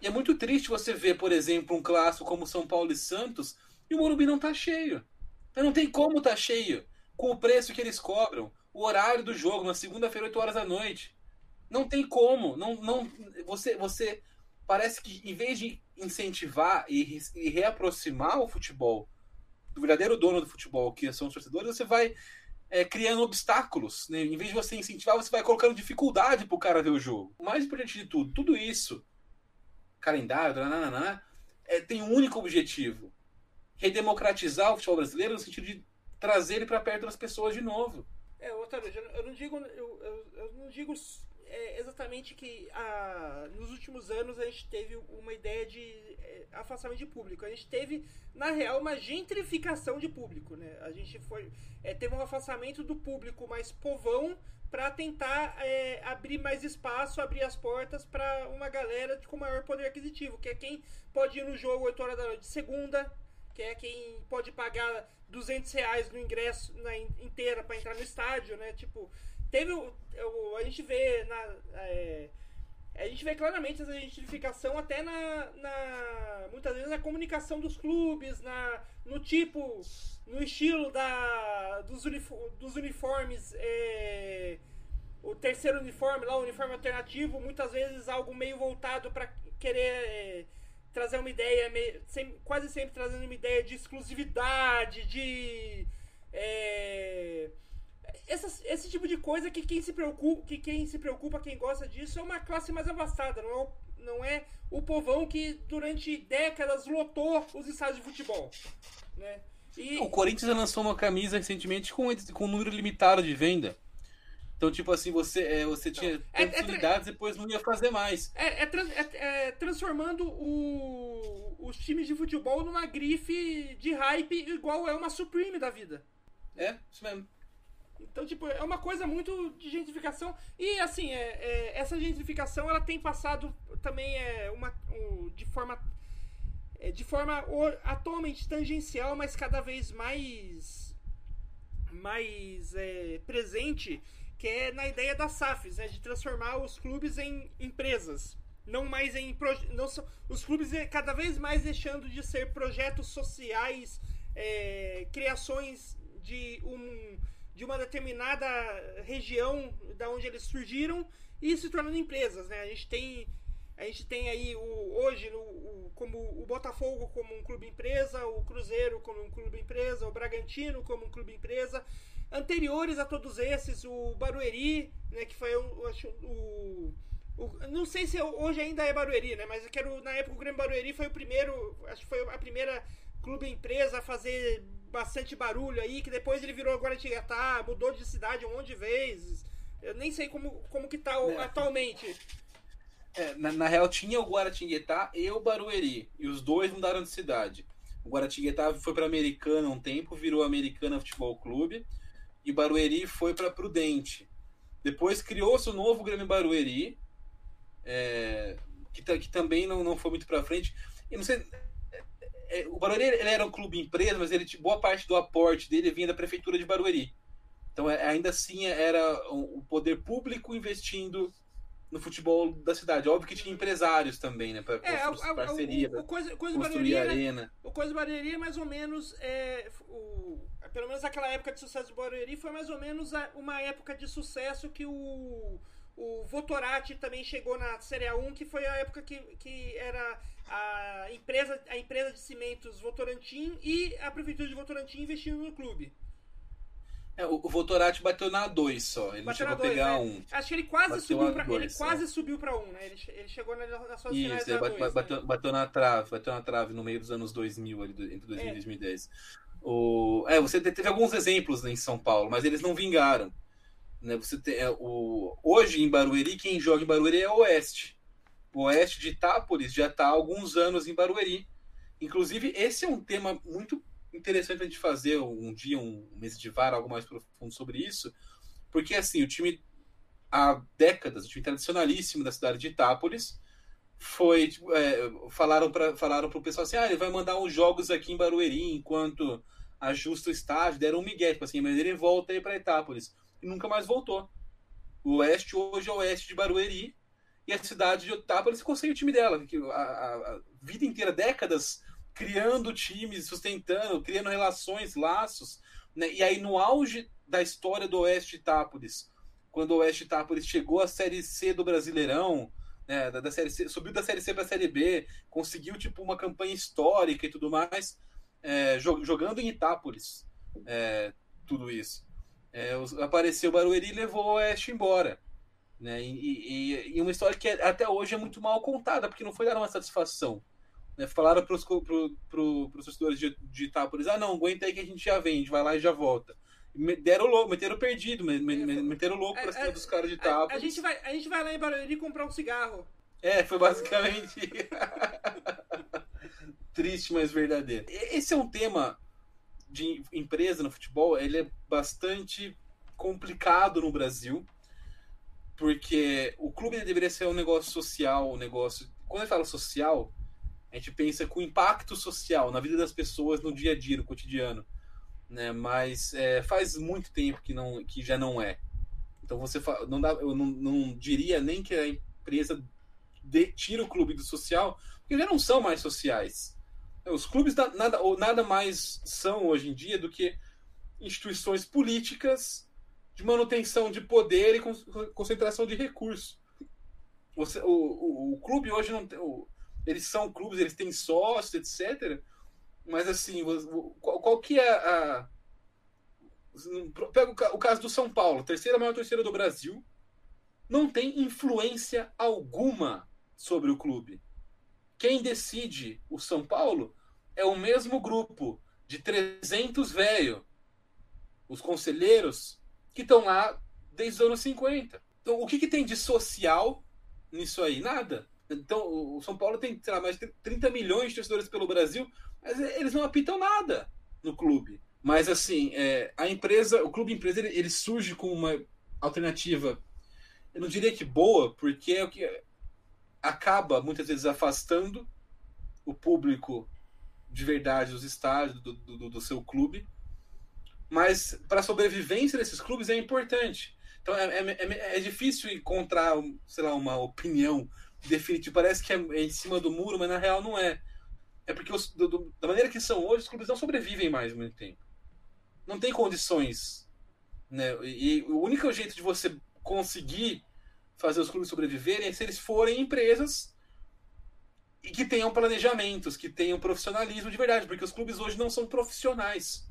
E é muito triste você ver, por exemplo, um clássico como São Paulo e Santos e o Morumbi não tá cheio. Então não tem como tá cheio com o preço que eles cobram, o horário do jogo, na segunda-feira, 8 horas da noite. Não tem como. Não, não, você, você parece que em vez de incentivar e, e reaproximar o futebol do verdadeiro dono do futebol, que são os torcedores, você vai é, criando obstáculos. Né? Em vez de você incentivar, você vai colocando dificuldade pro cara ver o jogo. O mais importante de tudo, tudo isso, calendário, nananana, é, tem um único objetivo: redemocratizar o futebol brasileiro no sentido de trazer ele para perto das pessoas de novo. É, Otávio, eu não digo, eu, eu, eu não digo é exatamente que a, últimos anos a gente teve uma ideia de é, afastamento de público. A gente teve, na real, uma gentrificação de público. Né? A gente foi, é, teve um afastamento do público mais povão para tentar é, abrir mais espaço, abrir as portas para uma galera com maior poder aquisitivo, que é quem pode ir no jogo 8 horas da noite de segunda, que é quem pode pagar 200 reais no ingresso na inteira para entrar no estádio, né? Tipo, Teve. Eu, a gente vê na. É, a gente vê claramente essa gentrificação até na, na, muitas vezes na comunicação dos clubes, na, no tipo, no estilo da, dos, dos uniformes, é, o terceiro uniforme lá, o uniforme alternativo, muitas vezes algo meio voltado para querer é, trazer uma ideia, meio, sem, quase sempre trazendo uma ideia de exclusividade, de é, esse tipo de coisa que quem se preocupa, que quem se preocupa, quem gosta disso, é uma classe mais avançada, não é, o, não é o povão que durante décadas lotou os estádios de futebol. Né? E... O Corinthians lançou uma camisa recentemente com, com um número limitado de venda. Então, tipo assim, você, é, você tinha é, tantas é, e depois não ia fazer mais. É, é, é, é transformando o, os times de futebol numa grife de hype igual é uma Supreme da vida. É, isso mesmo. Então, tipo, é uma coisa muito de gentrificação. E, assim, é, é essa gentrificação, ela tem passado também é, uma, um, de forma... É, de forma atualmente tangencial, mas cada vez mais mais é, presente, que é na ideia das SAFs, né, de transformar os clubes em empresas. Não mais em. Não, os clubes é, cada vez mais deixando de ser projetos sociais, é, criações de um de uma determinada região da onde eles surgiram e se tornando empresas, né? A gente tem a gente tem aí o, hoje no, o, como o Botafogo como um clube empresa, o Cruzeiro como um clube empresa, o Bragantino como um clube empresa. Anteriores a todos esses, o Barueri, né, que foi o, o, o, não sei se hoje ainda é Barueri, né? Mas eu quero, na época o Grêmio Barueri foi o primeiro, acho que foi a primeira clube empresa a fazer bastante barulho aí, que depois ele virou Guaratinguetá, mudou de cidade um monte de vezes. Eu nem sei como, como que tá é. atualmente. É, na, na, real, tinha o Guaratinguetá e o Barueri. E os dois mudaram de cidade. O Guaratinguetá foi para Americana um tempo, virou Americana Futebol Clube. E o Barueri foi para Prudente. Depois criou-se o novo Grêmio Barueri, é, que, que, também não, não foi muito para frente. E não sei, é, o Barueri ele era um clube empresa, mas ele boa parte do aporte dele vinha da prefeitura de Barueri. Então é, ainda assim era o poder público investindo no futebol da cidade. Óbvio que tinha empresários também, né? Para é, parceria, o, o, coisa, coisa construir Barueri, arena. O Coisa Barueri é mais ou menos é, o, pelo menos aquela época de sucesso do Barueri foi mais ou menos uma época de sucesso que o o Votorati também chegou na Série A1, que foi a época que, que era a empresa, a empresa de cimentos Votorantim e a prefeitura de Votorantim investindo no clube. É, o Votorati bateu na 2 só, ele bateu não chegou a pegar né? um. Acho que ele quase bateu subiu para ele quase é. subiu para um, né? Ele, ele chegou na, nas suas Isso, finais ele bateu, dois, bateu, né? bateu, na trave, bateu na trave no meio dos anos 2000, ali, entre 2000 é. e 2010. O, é, você teve alguns exemplos né, em São Paulo, mas eles não vingaram. Né? Você tem, é, o, hoje em Barueri, quem joga em Barueri é o Oeste. Oeste de Itápolis já está há alguns anos em Barueri. Inclusive, esse é um tema muito interessante a gente fazer um dia, um mês de VAR, algo mais profundo sobre isso, porque assim, o time há décadas, o time tradicionalíssimo da cidade de Itápolis, foi tipo, é, falaram para falaram pro pessoal assim, ah, ele vai mandar uns jogos aqui em Barueri enquanto ajusta o estágio, deram um migué, tipo assim, mas ele volta aí para Itápolis e nunca mais voltou. O Oeste hoje é o Oeste de Barueri e a cidade de Otápolis ficou sem o time dela, que a, a, a, vida inteira, décadas, criando times, sustentando, criando relações, laços. Né? E aí, no auge da história do Oeste Itápolis, quando o Oeste Itápolis chegou à Série C do Brasileirão, né, da, da série C, subiu da Série C para a Série B, conseguiu tipo uma campanha histórica e tudo mais, é, jogando em Itápolis, é, tudo isso é, apareceu o Barueri e levou o Oeste embora. Né? E, e, e, uma história que é, até hoje é muito mal contada, porque não foi dar uma satisfação. Né? Falaram para os pro, pro, torcedores de, de Itápolis: ah, não, aguenta aí que a gente já gente vai lá e já volta. Deram louco, meteram perdido, meteram louco para cima é, dos caras de Itápolis. A, a, gente vai, a gente vai lá em Barueri comprar um cigarro. É, foi basicamente. Triste, mas verdadeiro. Esse é um tema de empresa no futebol, ele é bastante complicado no Brasil, porque o clube deveria ser um negócio social, um negócio. Quando gente fala social, a gente pensa com impacto social na vida das pessoas no dia a dia, no cotidiano, né? Mas é, faz muito tempo que não, que já não é. Então você não dá, eu não, não diria nem que a empresa de, tira o clube do social, porque já não são mais sociais. Os clubes nada, nada mais são hoje em dia do que instituições políticas de manutenção de poder e concentração de recursos. O, o, o clube hoje não tem. O, eles são clubes, eles têm sócios, etc. Mas assim, qual, qual que é a. Pega o, o caso do São Paulo, terceira maior torcida do Brasil, não tem influência alguma sobre o clube. Quem decide o São Paulo é o mesmo grupo de 300 velho, os conselheiros, que estão lá desde os anos 50. Então, o que, que tem de social nisso aí? Nada. Então, o São Paulo tem, sei lá, mais de 30 milhões de torcedores pelo Brasil, mas eles não apitam nada no clube. Mas, assim, é, a empresa, o clube empresa, ele, ele, surge com uma alternativa, eu não diria que boa, porque é o que acaba muitas vezes afastando o público de verdade dos estádios do, do, do seu clube. Mas para a sobrevivência desses clubes é importante. Então é, é, é, é, difícil encontrar, sei lá, uma opinião definitiva. Parece que é em cima do muro, mas na real não é. É porque os, do, da maneira que são hoje, os clubes não sobrevivem mais muito tempo. Não tem condições. Né? E o único jeito de você conseguir fazer os clubes sobreviverem é se eles forem empresas e que tenham planejamentos, que tenham profissionalismo de verdade, porque os clubes hoje não são profissionais.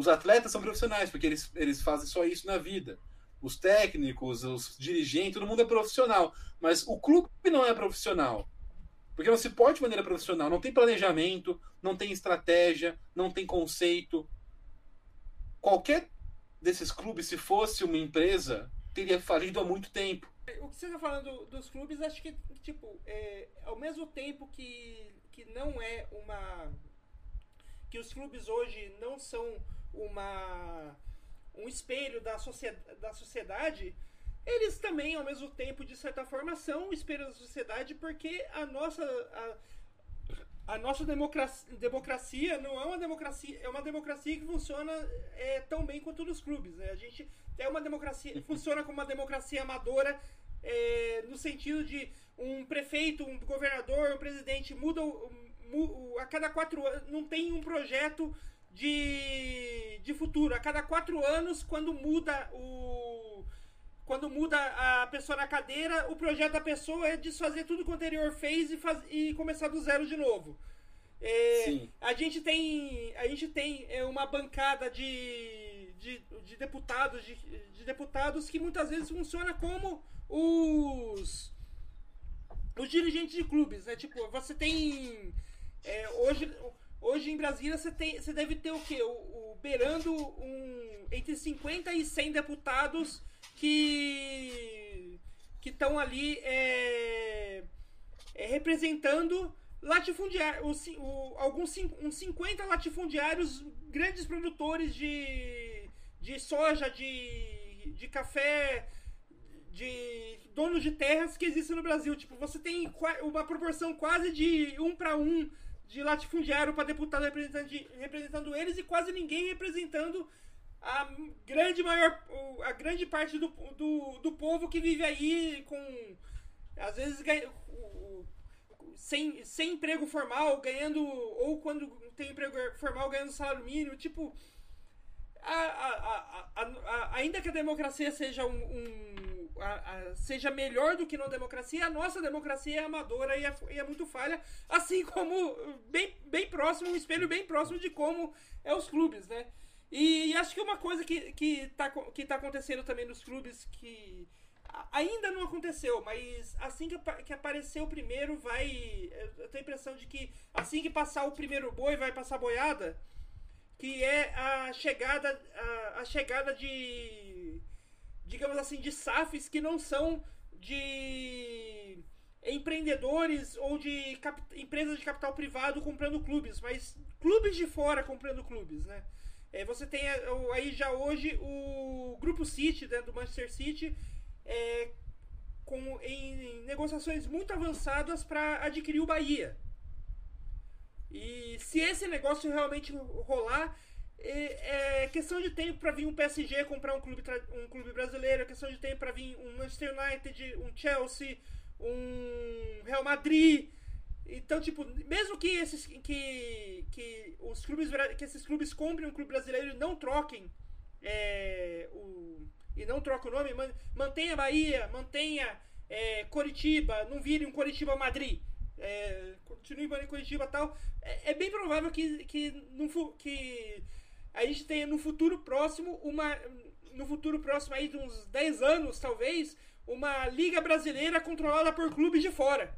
Os atletas são profissionais, porque eles, eles fazem só isso na vida. os técnicos, os dirigentes, todo mundo é profissional. Mas o clube não é profissional. Porque não se pode de maneira profissional. Não tem planejamento, não tem estratégia, não tem conceito. Qualquer desses clubes, se fosse uma empresa, teria falido há muito tempo. O que você está falando dos clubes, acho que, tipo, é, ao mesmo tempo que, que não é uma. que os clubes hoje não são uma um espelho da, sociedade, da sociedade, eles também, ao mesmo tempo, de certa forma, são um espelho da sociedade, porque a nossa. A, a nossa democracia, democracia não é uma democracia, é uma democracia que funciona é, tão bem quanto nos clubes. Né? A gente é uma democracia, funciona como uma democracia amadora, é, no sentido de um prefeito, um governador, um presidente muda a cada quatro anos, não tem um projeto de, de futuro. A cada quatro anos, quando muda o. Quando muda a pessoa na cadeira, o projeto da pessoa é desfazer tudo que o anterior fez e, faz, e começar do zero de novo. É, a gente tem, a gente tem é, uma bancada de, de, de deputados de, de, deputados que muitas vezes funciona como os os dirigentes de clubes, né? Tipo, você tem é, hoje Hoje em Brasília você, tem, você deve ter o quê? O, o, beirando um, entre 50 e 100 deputados que estão ali é, é, representando latifundiários, alguns uns 50 latifundiários, grandes produtores de, de soja, de, de café, de donos de terras que existem no Brasil. Tipo, você tem uma proporção quase de um para um de latifundiário para deputado representando, eles e quase ninguém representando a grande maior a grande parte do, do, do povo que vive aí com às vezes sem, sem emprego formal ganhando ou quando tem emprego formal ganhando salário mínimo. Tipo a, a, a, ainda que a democracia seja um, um a, a, seja melhor do que na democracia, a nossa democracia é amadora e é, e é, muito falha, assim como bem, bem próximo, um espelho bem próximo de como é os clubes, né? E, e acho que uma coisa que, que, tá, que tá acontecendo também nos clubes que ainda não aconteceu, mas assim que, que aparecer o primeiro, vai. Eu tenho a impressão de que assim que passar o primeiro boi, vai passar boiada, que é a chegada, a, a chegada de digamos assim, de SAFs que não são de empreendedores ou de empresas de capital privado comprando clubes, mas clubes de fora comprando clubes, né? É, você tem aí já hoje o Grupo City, né, do Manchester City, é, com, em negociações muito avançadas para adquirir o Bahia. E se esse negócio realmente rolar, é, questão de tempo para vir um PSG comprar um clube, um clube brasileiro, é questão de tempo para vir um Manchester United, um Chelsea, um Real Madrid. Então, tipo, mesmo que esses que, que os clubes que esses clubes comprem um clube brasileiro e não troquem é, o e não troquem o nome, mantenha Bahia, mantenha é, Coritiba, não vire um Coritiba Madrid. É, continue em Coritiba tal. É, é, bem provável que, que, não, que a gente tenha no futuro próximo uma no futuro próximo aí de uns 10 anos, talvez, uma liga brasileira controlada por clubes de fora.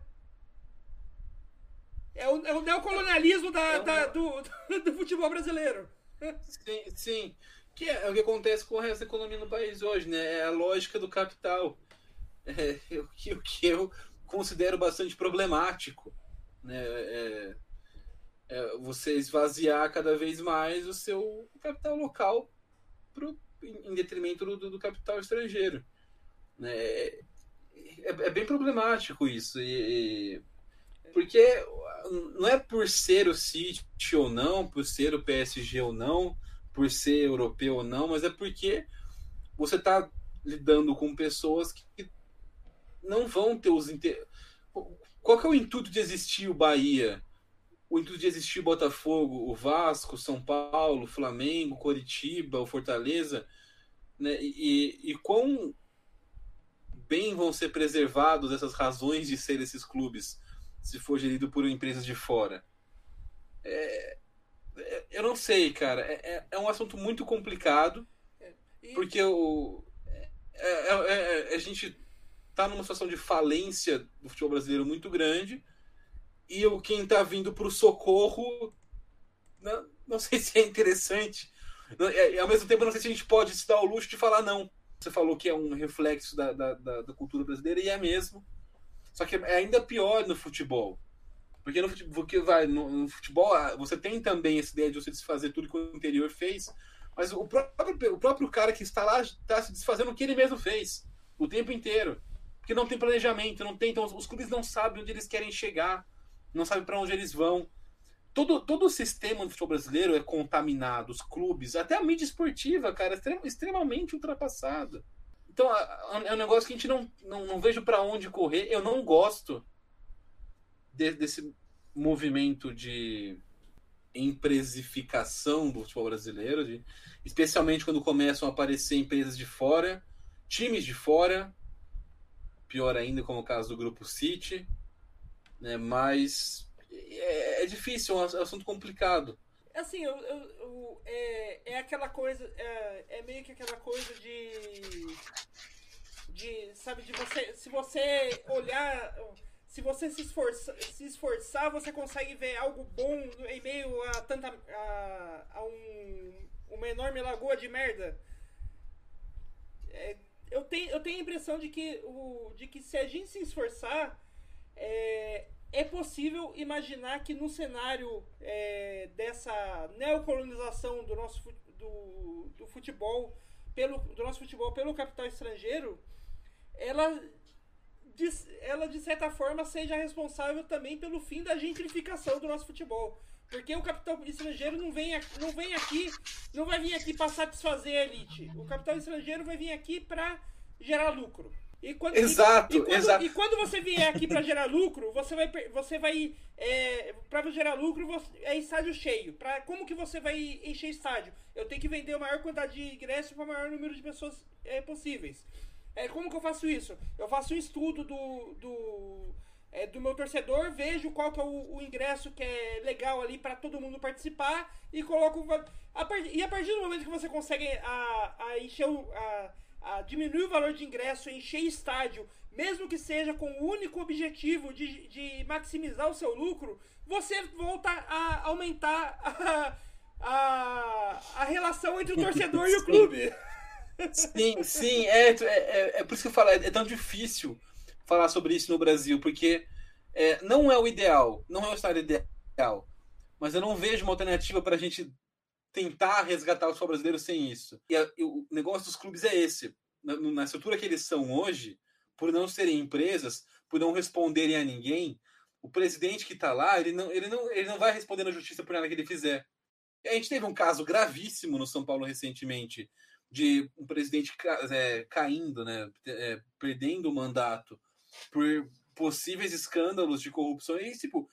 É o, é o neocolonialismo da, é da do, do, futebol brasileiro. Sim, sim. Que é, é, o que acontece com o resto da economia no país hoje, né? É a lógica do capital. É, o, que, o que eu considero bastante problemático. Né? É, é, você esvaziar cada vez mais o seu capital local pro, em detrimento do, do capital estrangeiro. Né? É, é, bem problemático isso. E, e, porque não é por ser o City ou não, por ser o PSG ou não, por ser europeu ou não, mas é porque você está lidando com pessoas que não vão ter os. Inter... Qual é o intuito de existir o Bahia? O intuito de existir o Botafogo, o Vasco, São Paulo, Flamengo, Coritiba, o Fortaleza, né? E, e quão bem vão ser preservados essas razões de ser esses clubes se for gerido por empresas de fora? É, é, eu não sei, cara. É, é, é um assunto muito complicado, é, porque o, é, a gente tá numa situação de falência do futebol brasileiro muito grande e o quem tá vindo pro socorro não, não sei se é interessante. É, ao mesmo tempo, não sei se a gente pode se dar o luxo de falar não. Você falou que é um reflexo da, da, da, da cultura brasileira e é mesmo. Só que é ainda pior no futebol. Porque no futebol, vai, no, futebol ah, você tem também essa ideia de você desfazer tudo que o anterior fez, mas o próprio, o próprio cara que está lá está se desfazendo o que ele mesmo fez o tempo inteiro. Porque não tem planejamento, não tem. Então os clubes não sabem onde eles querem chegar, não sabem para onde eles vão. Todo, todo o sistema do futebol brasileiro é contaminado, os clubes, até a mídia esportiva, cara, é extremamente ultrapassada. Então é um negócio que a gente não, não, não vejo para onde correr. Eu não gosto de, desse movimento de empresificação do futebol brasileiro, de, especialmente quando começam a aparecer empresas de fora, times de fora, pior ainda como o caso do Grupo City, né? mas é, é difícil, é um assunto complicado. Assim, eu, eu, eu, é, é aquela coisa, é, é meio que aquela coisa de. de sabe, de você. Se você olhar se você se esforçar, se esforçar, você consegue ver algo bom em meio a tanta a, a um, uma enorme lagoa de merda. É, eu, tenho, eu tenho a impressão de que, o, de que se a gente se esforçar, é, é possível imaginar que no cenário é, dessa neocolonização do nosso do, do futebol pelo do nosso futebol pelo capital estrangeiro, ela de, ela de certa forma seja responsável também pelo fim da gentrificação do nosso futebol. Porque o capital estrangeiro não vem, não vem aqui, não vai vir aqui para satisfazer a elite. O capital estrangeiro vai vir aqui para gerar lucro. E quando, exato, e, e, quando, exato. E quando você vier aqui para gerar lucro, você vai, você vai é, para gerar lucro você, é estádio cheio. Para como que você vai encher estádio? Eu tenho que vender a maior quantidade de ingressos para o maior número de pessoas é, possíveis. É, como que eu faço isso? Eu faço um estudo do, do, é, do meu torcedor, vejo qual que é o, o ingresso que é legal ali para todo mundo participar e coloco. A, e a partir do momento que você consegue a, a encher o, a, a diminuir o valor de ingresso, encher estádio, mesmo que seja com o único objetivo de, de maximizar o seu lucro, você volta a aumentar a, a, a relação entre o torcedor e o clube. Sim, sim, é, é, é, é, por isso que eu falo, é, é, tão difícil falar sobre isso no Brasil, porque é, não é o ideal, não é o estado ideal, mas eu não vejo uma alternativa para a gente tentar resgatar o futebol brasileiro sem isso. E, a, o negócio dos clubes é esse, na, na estrutura que eles são hoje, por não serem empresas, por não responderem a ninguém, o presidente que está lá, ele não, ele, não, ele não vai responder na justiça por nada que ele fizer. E a gente teve um caso gravíssimo no São Paulo recentemente, de um presidente é, caindo, né, é, perdendo o mandato por possíveis escândalos de corrupção. E, tipo,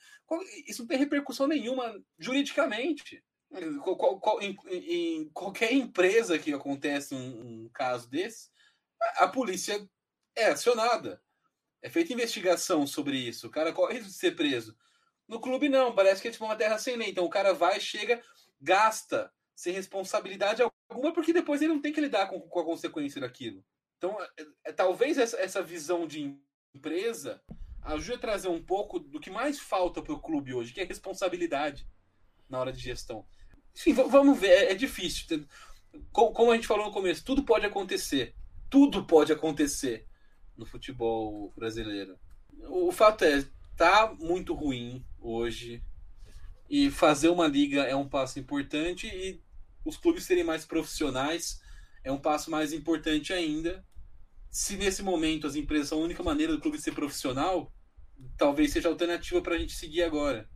isso não tem repercussão nenhuma juridicamente. Em, em qualquer empresa que acontece um, um caso desse, a, a polícia é acionada. É feita investigação sobre isso. O cara corre de ser preso. No clube, não. Parece que é tipo uma terra sem lei. Então o cara vai, chega, gasta sem responsabilidade alguma, porque depois ele não tem que lidar com, com a consequência daquilo. Então, é, é, talvez essa, essa visão de empresa ajude a trazer um pouco do que mais falta para o clube hoje, que é responsabilidade na hora de gestão. Enfim, vamos ver, é, é difícil. Como a gente falou no começo, tudo pode acontecer. Tudo pode acontecer no futebol brasileiro. O fato é, tá muito ruim hoje. E fazer uma liga é um passo importante e os clubes serem mais profissionais é um passo mais importante ainda. Se nesse momento as empresas são a única maneira do clube ser profissional, talvez seja a alternativa para a gente seguir agora.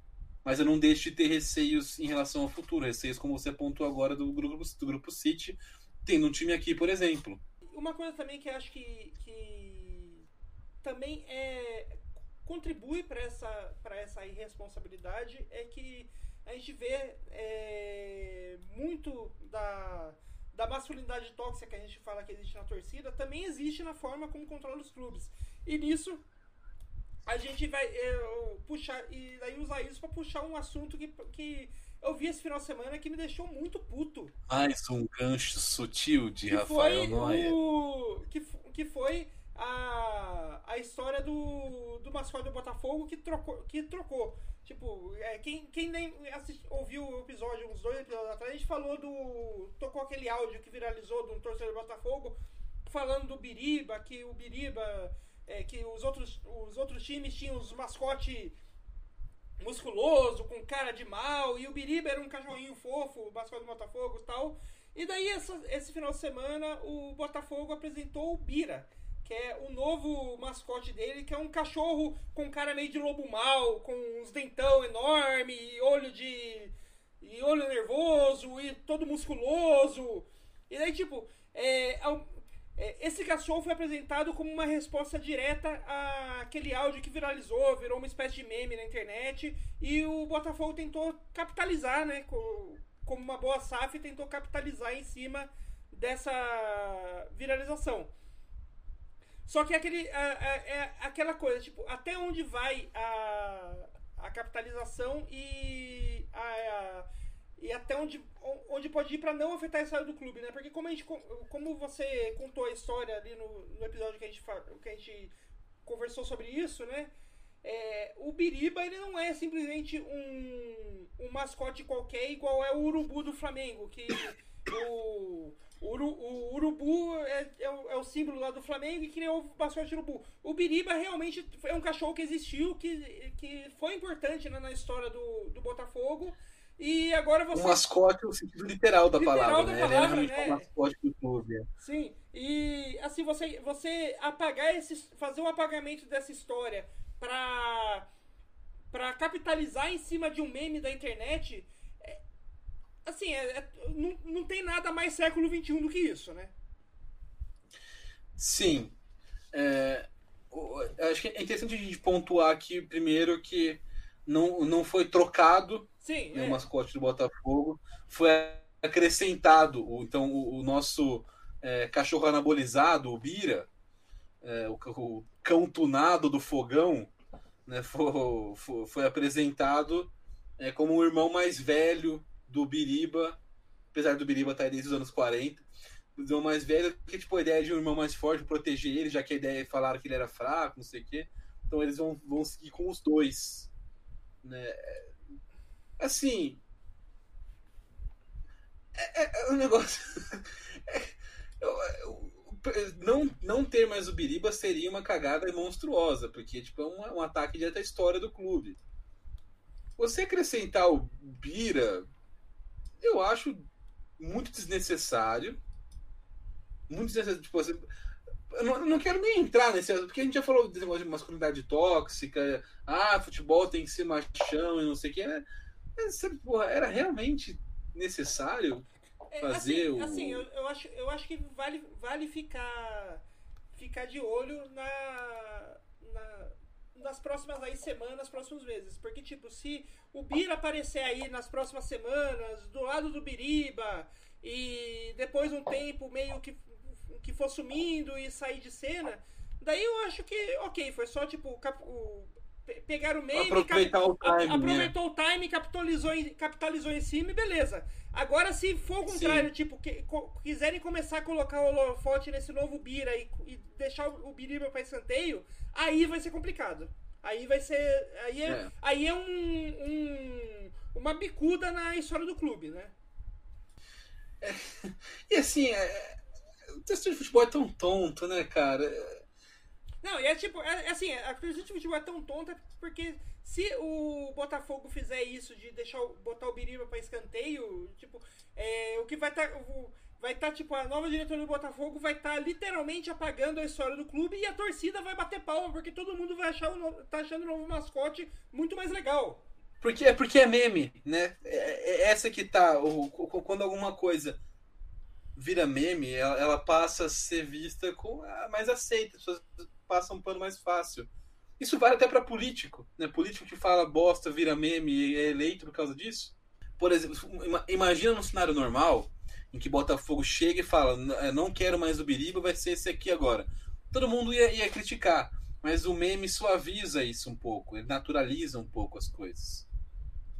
Mas eu não deixo de ter receios em relação ao futuro, receios como você apontou agora do grupo, do grupo City, tendo um time aqui, por exemplo. Uma coisa também que acho que, que também é, contribui para essa, essa irresponsabilidade é que a gente vê é, muito da, da masculinidade tóxica que a gente fala que existe na torcida, também existe na forma como controla os clubes. E nisso a gente vai é, puxar e daí usar isso para puxar um assunto que, que eu vi esse final de semana que me deixou muito puto. Mais um gancho sutil de que Rafael Noia. O, que, que foi a, a história do, do mascote do Botafogo que trocou. Que trocou. Tipo, é, quem, quem nem assist, ouviu o episódio, uns dois episódios atrás, a gente falou do. Tocou aquele áudio que viralizou de um torcedor do Botafogo falando do Biriba, que o Biriba. É, que os outros, os outros times tinham os mascotes musculoso, com cara de mal, e o Biriba era um cachorrinho fofo, o mascote do Botafogo e tal. E daí, essa, esse final de semana, o Botafogo apresentou o Bira, que é o novo mascote dele, que é um cachorro com cara meio de lobo mal, com uns dentão enorme, e olho de. e olho nervoso, e todo musculoso. E daí, tipo, é, é, esse cachorro foi apresentado como uma resposta direta àquele áudio que viralizou, virou uma espécie de meme na internet, e o Botafogo tentou capitalizar, né? Como uma boa SAF, tentou capitalizar em cima dessa viralização. Só que aquele, é, é aquela coisa, tipo, até onde vai a, a capitalização e, a, a, e até onde, onde pode ir para não afetar a história do clube, né? Porque como, a gente, como você contou a história ali no, no episódio que a, gente, que a gente conversou sobre isso, né? É, o Biriba ele não é simplesmente um, um mascote qualquer igual é o urubu do Flamengo, que o, o, o urubu é, é, o, é, o, símbolo lá do Flamengo e criou o mascote urubu. O Biriba realmente é um cachorro que existiu, que, que foi importante né, na história do, do Botafogo e agora você. Um mascote no sentido literal da literal palavra, da né? Palavra, Ele é né? um mascote do clube. É. Sim. E assim, você, você apagar esse. fazer um apagamento dessa história pra. pra capitalizar em cima de um meme da internet. É, assim, é, é, não, não tem nada mais século XXI do que isso, né? Sim. É, acho que é interessante a gente pontuar aqui primeiro que não, não foi trocado Sim, né, é. o mascote do Botafogo. Foi acrescentado o, então o, o nosso é, cachorro anabolizado, o Bira, é, o, o, cão tunado do fogão, né, foi, foi, foi apresentado é, como o irmão mais velho do Biriba, apesar do Biriba estar desde os anos 40. O irmão mais velho, que tipo a ideia de um irmão mais forte, proteger ele, já que a ideia é falar que ele era fraco, não sei o quê. Então eles vão, vão seguir com os dois. Né? Assim. É, é, é um negócio. É, eu, eu, não, não ter mais o Biriba seria uma cagada monstruosa, porque tipo, é um, um ataque direto à história do clube. Você acrescentar o Bira, eu acho muito desnecessário. Muito desnecessário. Tipo, você, eu não, não, quero nem entrar nesse porque a gente já falou de masculinidade tóxica, ah, futebol tem que ser machão e não sei o que. Né? Porra, era realmente necessário é, fazer assim, o. Assim, eu, eu, acho, eu acho que vale, vale ficar, ficar de olho na, na, nas próximas aí semanas, próximos meses. Porque, tipo, se o Bira aparecer aí nas próximas semanas, do lado do Biriba, e depois um tempo meio que, que for sumindo e sair de cena, daí eu acho que, ok, foi só tipo o, pegaram o meme, aproveitar cap, o time, né? aproveitou o time, capitalizou em, capitalizou em cima e beleza. Agora, se for o contrário, Sim. tipo, que, quiserem começar a colocar o holofote nesse novo Bira e, e deixar o, o Biriba para escanteio, aí vai ser complicado. Aí vai ser. Aí é, é. Aí é um, um, uma bicuda na história do clube, né? É, e assim, é, o texto de futebol é tão tonto, né, cara? Não, e é tipo, é, é assim, a torcida de futebol é tão tonta porque se o Botafogo fizer isso de deixar botar o Biriba para escanteio, tipo, é, o que vai estar. Tá, vai estar, tá, tipo, a nova diretoria do Botafogo vai estar tá, literalmente apagando a história do clube e a torcida vai bater palma, porque todo mundo vai achar o novo, tá achando o novo mascote muito mais legal. Porque, porque é meme, né? É, é essa que tá. O, quando alguma coisa vira meme, ela, ela, passa a ser vista com a mais aceita. As pessoas passa um pano mais fácil. Isso vale até para político, né? Político que fala bosta, vira meme e é eleito por causa disso. Por exemplo, imagina num cenário normal em que Botafogo chega e fala: não quero mais o Biriba, vai ser esse aqui agora. Todo mundo ia, ia criticar. mas o meme suaviza isso um pouco, ele naturaliza um pouco as coisas,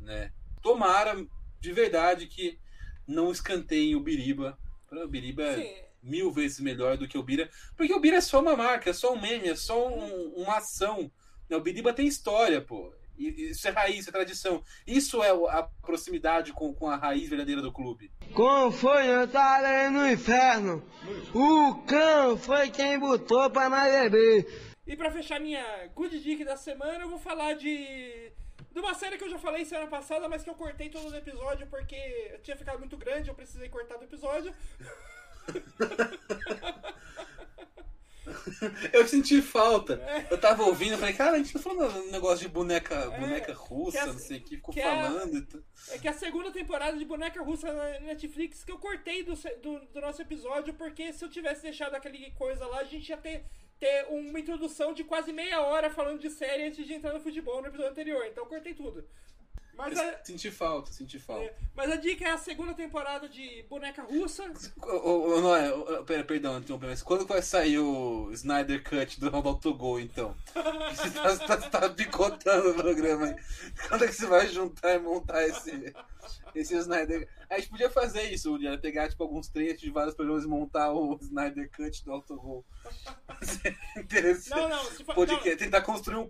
né? Tomara de verdade que não escanteiem o Biriba. O Biriba é mil vezes melhor do que o Bira, porque o Bira é só uma marca, é só um meme, é só um, uma ação. O Biriba tem história, pô. Isso é raiz, é tradição. Isso é a proximidade com, com a raiz verdadeira do clube. Como foi andar no inferno? O cão foi quem botou pra nós beber. E para fechar minha good dick da semana, eu vou falar de de uma série que eu já falei semana passada, mas que eu cortei todo o episódio porque tinha ficado muito grande, eu precisei cortar do episódio. Eu senti falta. É. Eu tava ouvindo, eu falei, cara, a gente tá falando um negócio de boneca, é, boneca russa, a, não sei o que, ficou que falando. É, é que a segunda temporada de boneca russa na Netflix que eu cortei do, do, do, nosso episódio, porque se eu tivesse deixado aquele coisa lá, a gente ia ter, ter uma introdução de quase meia hora falando de série antes de entrar no futebol no episódio anterior. Então eu cortei tudo. Mas a... Senti falta, senti falta. É, mas a dica é a segunda temporada de Boneca Russa. O, não é, pera, perdão, mas quando vai sair o Snyder Cut do Ronaldo Gol, então? Você tá, tá, tá picotando o programa aí. Quando é que você vai juntar e montar esse, esse Snyder A gente podia fazer isso, podia pegar tipo, alguns trechos de vários programas e montar o Snyder Cut do Autogol. Interessante. Não, não, se for, não, tentar construir um.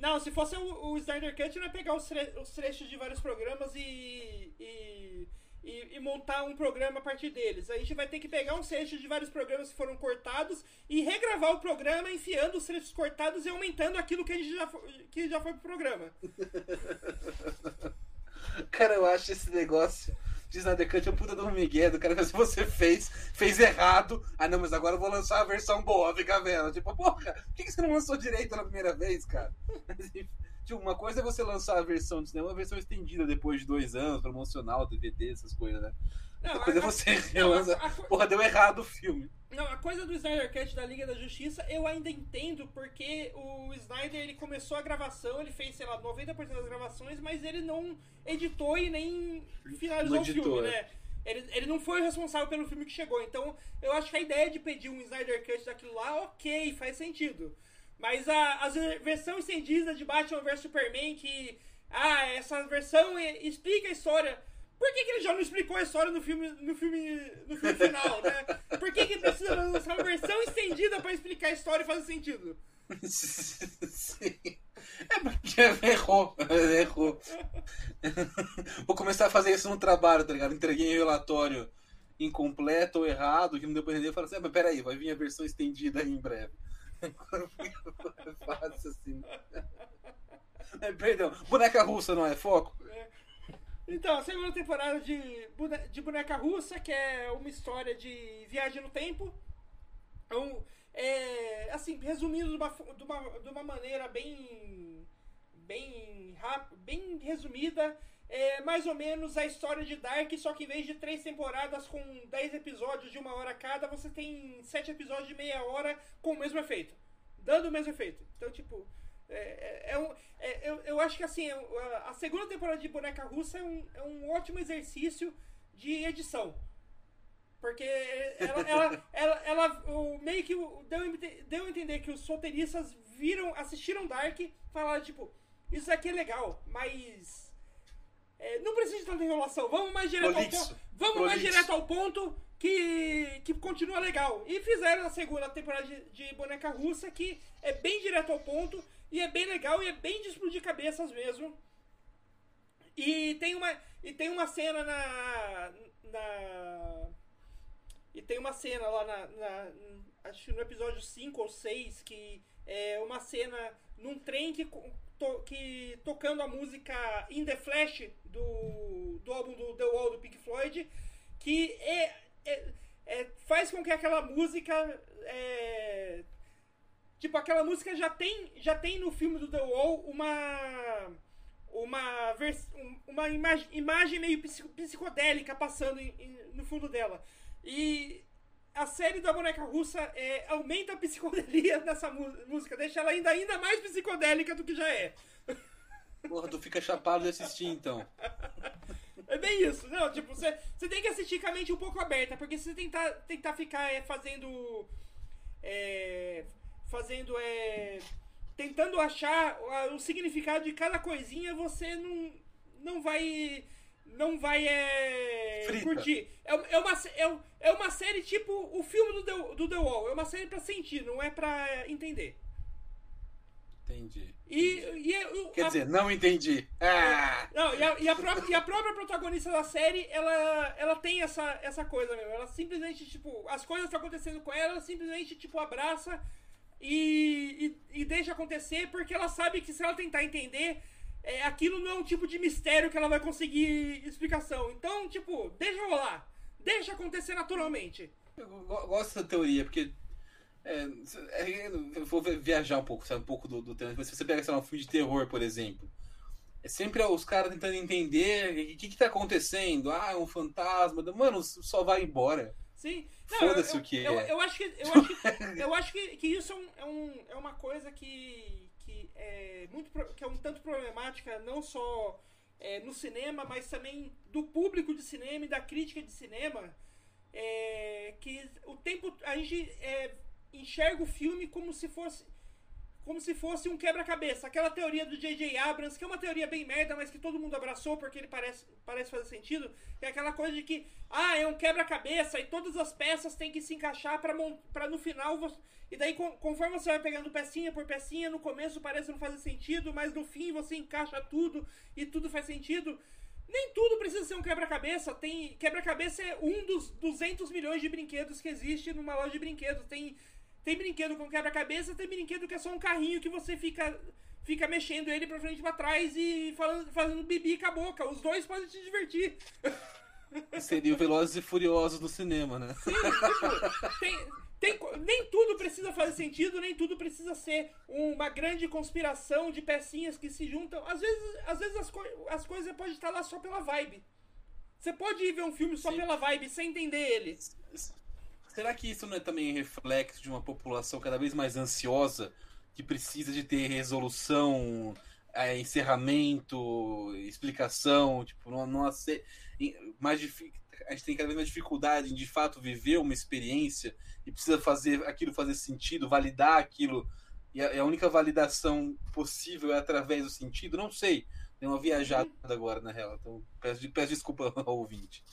Não, se fosse o, o Snyder Cut, não ia pegar os, tre os trechos de vários programas e, e, e, e, montar um programa a partir deles. A gente vai ter que pegar uns trechos de vários programas que foram cortados e regravar o programa, enfiando os trechos cortados e aumentando aquilo que a gente já, que já foi pro programa. Cara, eu acho esse negócio de Snyder Cut é puta do Miguel do cara que você fez, fez errado. Ah, não, mas agora eu vou lançar a versão boa, fica vendo. Tipo, porra, por que você não lançou direito na primeira vez, cara? Tipo, uma coisa é você lançar a versão de cinema, uma versão estendida depois de dois anos, promocional, DVD, essas coisas, né? Não, coisa é você relança. Porra, deu errado o filme. Não, a coisa do Snyder Cut da Liga da Justiça eu ainda entendo, porque o Snyder ele começou a gravação, ele fez, sei lá, 90% das gravações, mas ele não editou e nem finalizou o filme, né? Ele, ele não foi responsável pelo filme que chegou. Então, eu acho que a ideia de pedir um Snyder Cut daquilo lá, ok, faz sentido. Mas a, a versão estendida de Batman vs Superman, que. Ah, essa versão explica a história por que, que, ele já não explicou a história no filme, no filme, no filme final, né? Por que, que precisa lançar uma versão estendida para explicar a história e fazer sentido? Sim. É porque errou, errou. Vou começar a fazer isso no trabalho, tá ligado? Entreguei um relatório incompleto ou errado, que não deu pra entender. Eu falo assim, ah, mas peraí, vai vir a versão estendida aí em breve. É fácil assim. É, perdão, boneca russa não é foco? É. Então, a segunda temporada de, de Boneca Russa, que é uma história de viagem no tempo. Então, é, assim, resumindo de uma, de uma, de uma maneira bem, bem, rápida, bem resumida, é mais ou menos a história de Dark, só que em vez de três temporadas com dez episódios de uma hora cada, você tem sete episódios de meia hora com o mesmo efeito. Dando o mesmo efeito. Então, tipo, é, é, é, um, é, eu, eu acho que assim, é a segunda temporada de Boneca Russa é um, é um ótimo exercício de edição. Porque ela, ela, ela, ela o, meio que deu, deu a entender que os roteiristas viram, assistiram Dark e falaram, tipo, isso aqui é legal, mas. É, não precisa de tanta enrolação, vamos mais direto ao ponto. Vamos mais direto ao ponto que, que continua legal. E fizeram a segunda temporada de, de Boneca Russa, que é bem direto ao ponto e é bem legal e é bem de explodir cabeças mesmo. E tem uma, e tem uma cena na. na e tem uma cena lá na, na. Acho que no episódio 5 ou 6 que é uma cena num trem que, to, que tocando a música In the Flash do, do álbum do The Wall do Pink Floyd, que é, é, é faz com que aquela música é, Tipo, aquela música já tem, já tem no filme do The Wall uma uma, vers uma imagem, imagem meio psicodélica passando em, em, no fundo dela. E a série da boneca russa é, aumenta a psicodelia dessa música, deixa ela ainda, ainda mais psicodélica do que já é. Porra, tu fica chapado de assistir então. É bem isso. Não, tipo, você, você tem que assistir com a mente um pouco aberta, porque se você tentar, tentar ficar é, fazendo. É, fazendo é, tentando achar o significado de cada coisinha, você não, não vai não vai é, curtir. É, é, uma, é, é uma série tipo o filme do The, do The Wall. É uma série pra sentir, não é pra entender. Entendi. E, e é, Quer a, dizer, não entendi. Ah. Não, e a, e, a própria, e a própria protagonista da série, ela, ela tem essa, essa coisa mesmo. Ela simplesmente, tipo, as coisas estão acontecendo com ela, ela simplesmente, tipo, abraça e, e, e deixa acontecer, porque ela sabe que se ela tentar entender, é, aquilo não é um tipo de mistério que ela vai conseguir explicação. Então, tipo, deixa rolar. Deixa acontecer naturalmente. Eu gosto dessa teoria, porque. É, é, eu vou viajar um pouco, sabe? Um pouco do, do tema. Se você pega, sei lá, um filme de terror, por exemplo. É sempre os caras tentando entender o que, que tá acontecendo. Ah, é um fantasma. Mano, só vai embora. Sim. Foda-se o que eu, é. Eu, acho que, eu acho que, eu acho que, que isso é, um, é, um, é uma coisa que, que, é muito, que é um tanto problemática, não só é, no cinema, mas também do público de cinema e da crítica de cinema. É, que o tempo. A gente é, enxerga o filme como se fosse como se fosse um quebra-cabeça. Aquela teoria do J.J. Abrams, que é uma teoria bem merda, mas que todo mundo abraçou porque ele parece, parece fazer sentido. É aquela coisa de que, ah, é um quebra-cabeça e todas as peças têm que se encaixar para no final. Você... E daí, conforme você vai pegando pecinha por pecinha, no começo parece não fazer sentido, mas no fim você encaixa tudo e tudo faz sentido. Nem tudo precisa ser um quebra-cabeça. Tem Quebra-cabeça é um dos 200 milhões de brinquedos que existe numa loja de brinquedos. Tem tem brinquedo com quebra-cabeça, tem brinquedo que é só um carrinho que você fica fica mexendo ele pra frente e pra trás e falando, fazendo bibi com a boca. Os dois podem te divertir. Seria o Velozes e Furiosos no cinema, né? Sim, tipo, tem, tem, nem tudo precisa fazer sentido, nem tudo precisa ser uma grande conspiração de pecinhas que se juntam. Às vezes, às vezes as, co as coisas podem estar lá só pela vibe. Você pode ir ver um filme só Sim. pela vibe, sem entender ele. Será que isso não é também reflexo de uma população cada vez mais ansiosa, que precisa de ter resolução, é, encerramento, explicação, tipo, não, não mais a gente tem cada vez mais dificuldade em de fato viver uma experiência e precisa fazer aquilo fazer sentido, validar aquilo e a, a única validação possível é através do sentido. Não sei, deu uma viajada agora na real, então peço, peço desculpa ao ouvinte.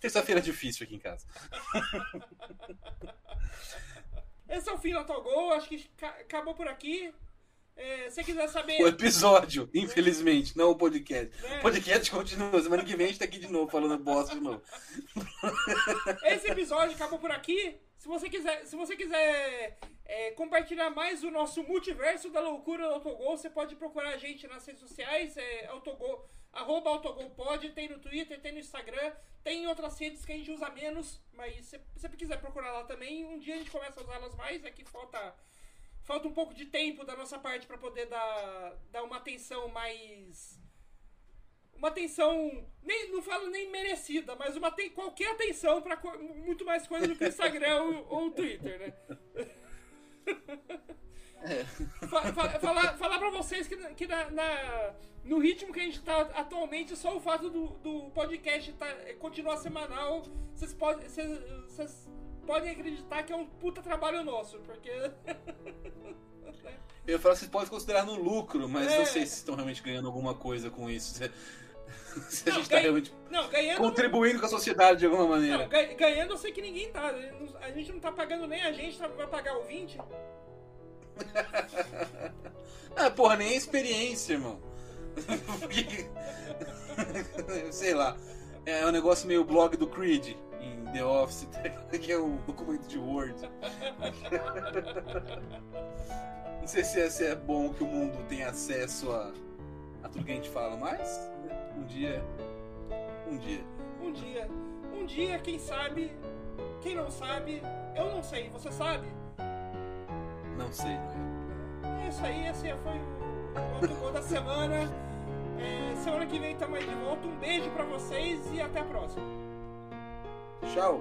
Terça-feira é difícil aqui em casa. Esse é o fim do Autogol, acho que acabou por aqui. É, se quiser saber. O episódio, infelizmente, não o podcast. É. O podcast continua. Semana que vem a gente tá aqui de novo falando bosta de novo. Esse episódio acabou por aqui. Se você quiser, se você quiser é, compartilhar mais o nosso multiverso da loucura do Autogol, você pode procurar a gente nas redes sociais. É, Autogol, arroba AutogolPod, tem no Twitter, tem no Instagram, tem outras redes que a gente usa menos, mas se você quiser procurar lá também, um dia a gente começa a usá-las mais, é que falta, falta um pouco de tempo da nossa parte para poder dar, dar uma atenção mais... Uma atenção, nem, não falo nem merecida, mas uma qualquer atenção para muito mais coisa do que o Instagram ou, ou o Twitter, né? É. falar, falar pra vocês que, que na, na, no ritmo que a gente tá atualmente, só o fato do, do podcast tá, continuar semanal, vocês podem, podem acreditar que é um puta trabalho nosso, porque. Eu que vocês podem considerar no lucro, mas é. não sei se estão realmente ganhando alguma coisa com isso. Se a não, gente tá realmente não, ganhando, contribuindo com a sociedade de alguma maneira. Não, ganhando eu sei que ninguém tá. A gente não tá pagando nem a gente, tá, vai pagar o 20. ah, porra, nem a experiência, irmão. Sei lá. É um negócio meio blog do Creed em The Office, que é um documento de Word. Não sei se é, se é bom que o mundo tenha acesso a, a tudo que a gente fala, mas um dia. Um dia. Um dia. Um dia, quem sabe. Quem não sabe, eu não sei, você sabe? Não sei, É isso aí, esse foi o autogol da semana. É, semana que vem estamos aí de volta. Um beijo para vocês e até a próxima. Tchau.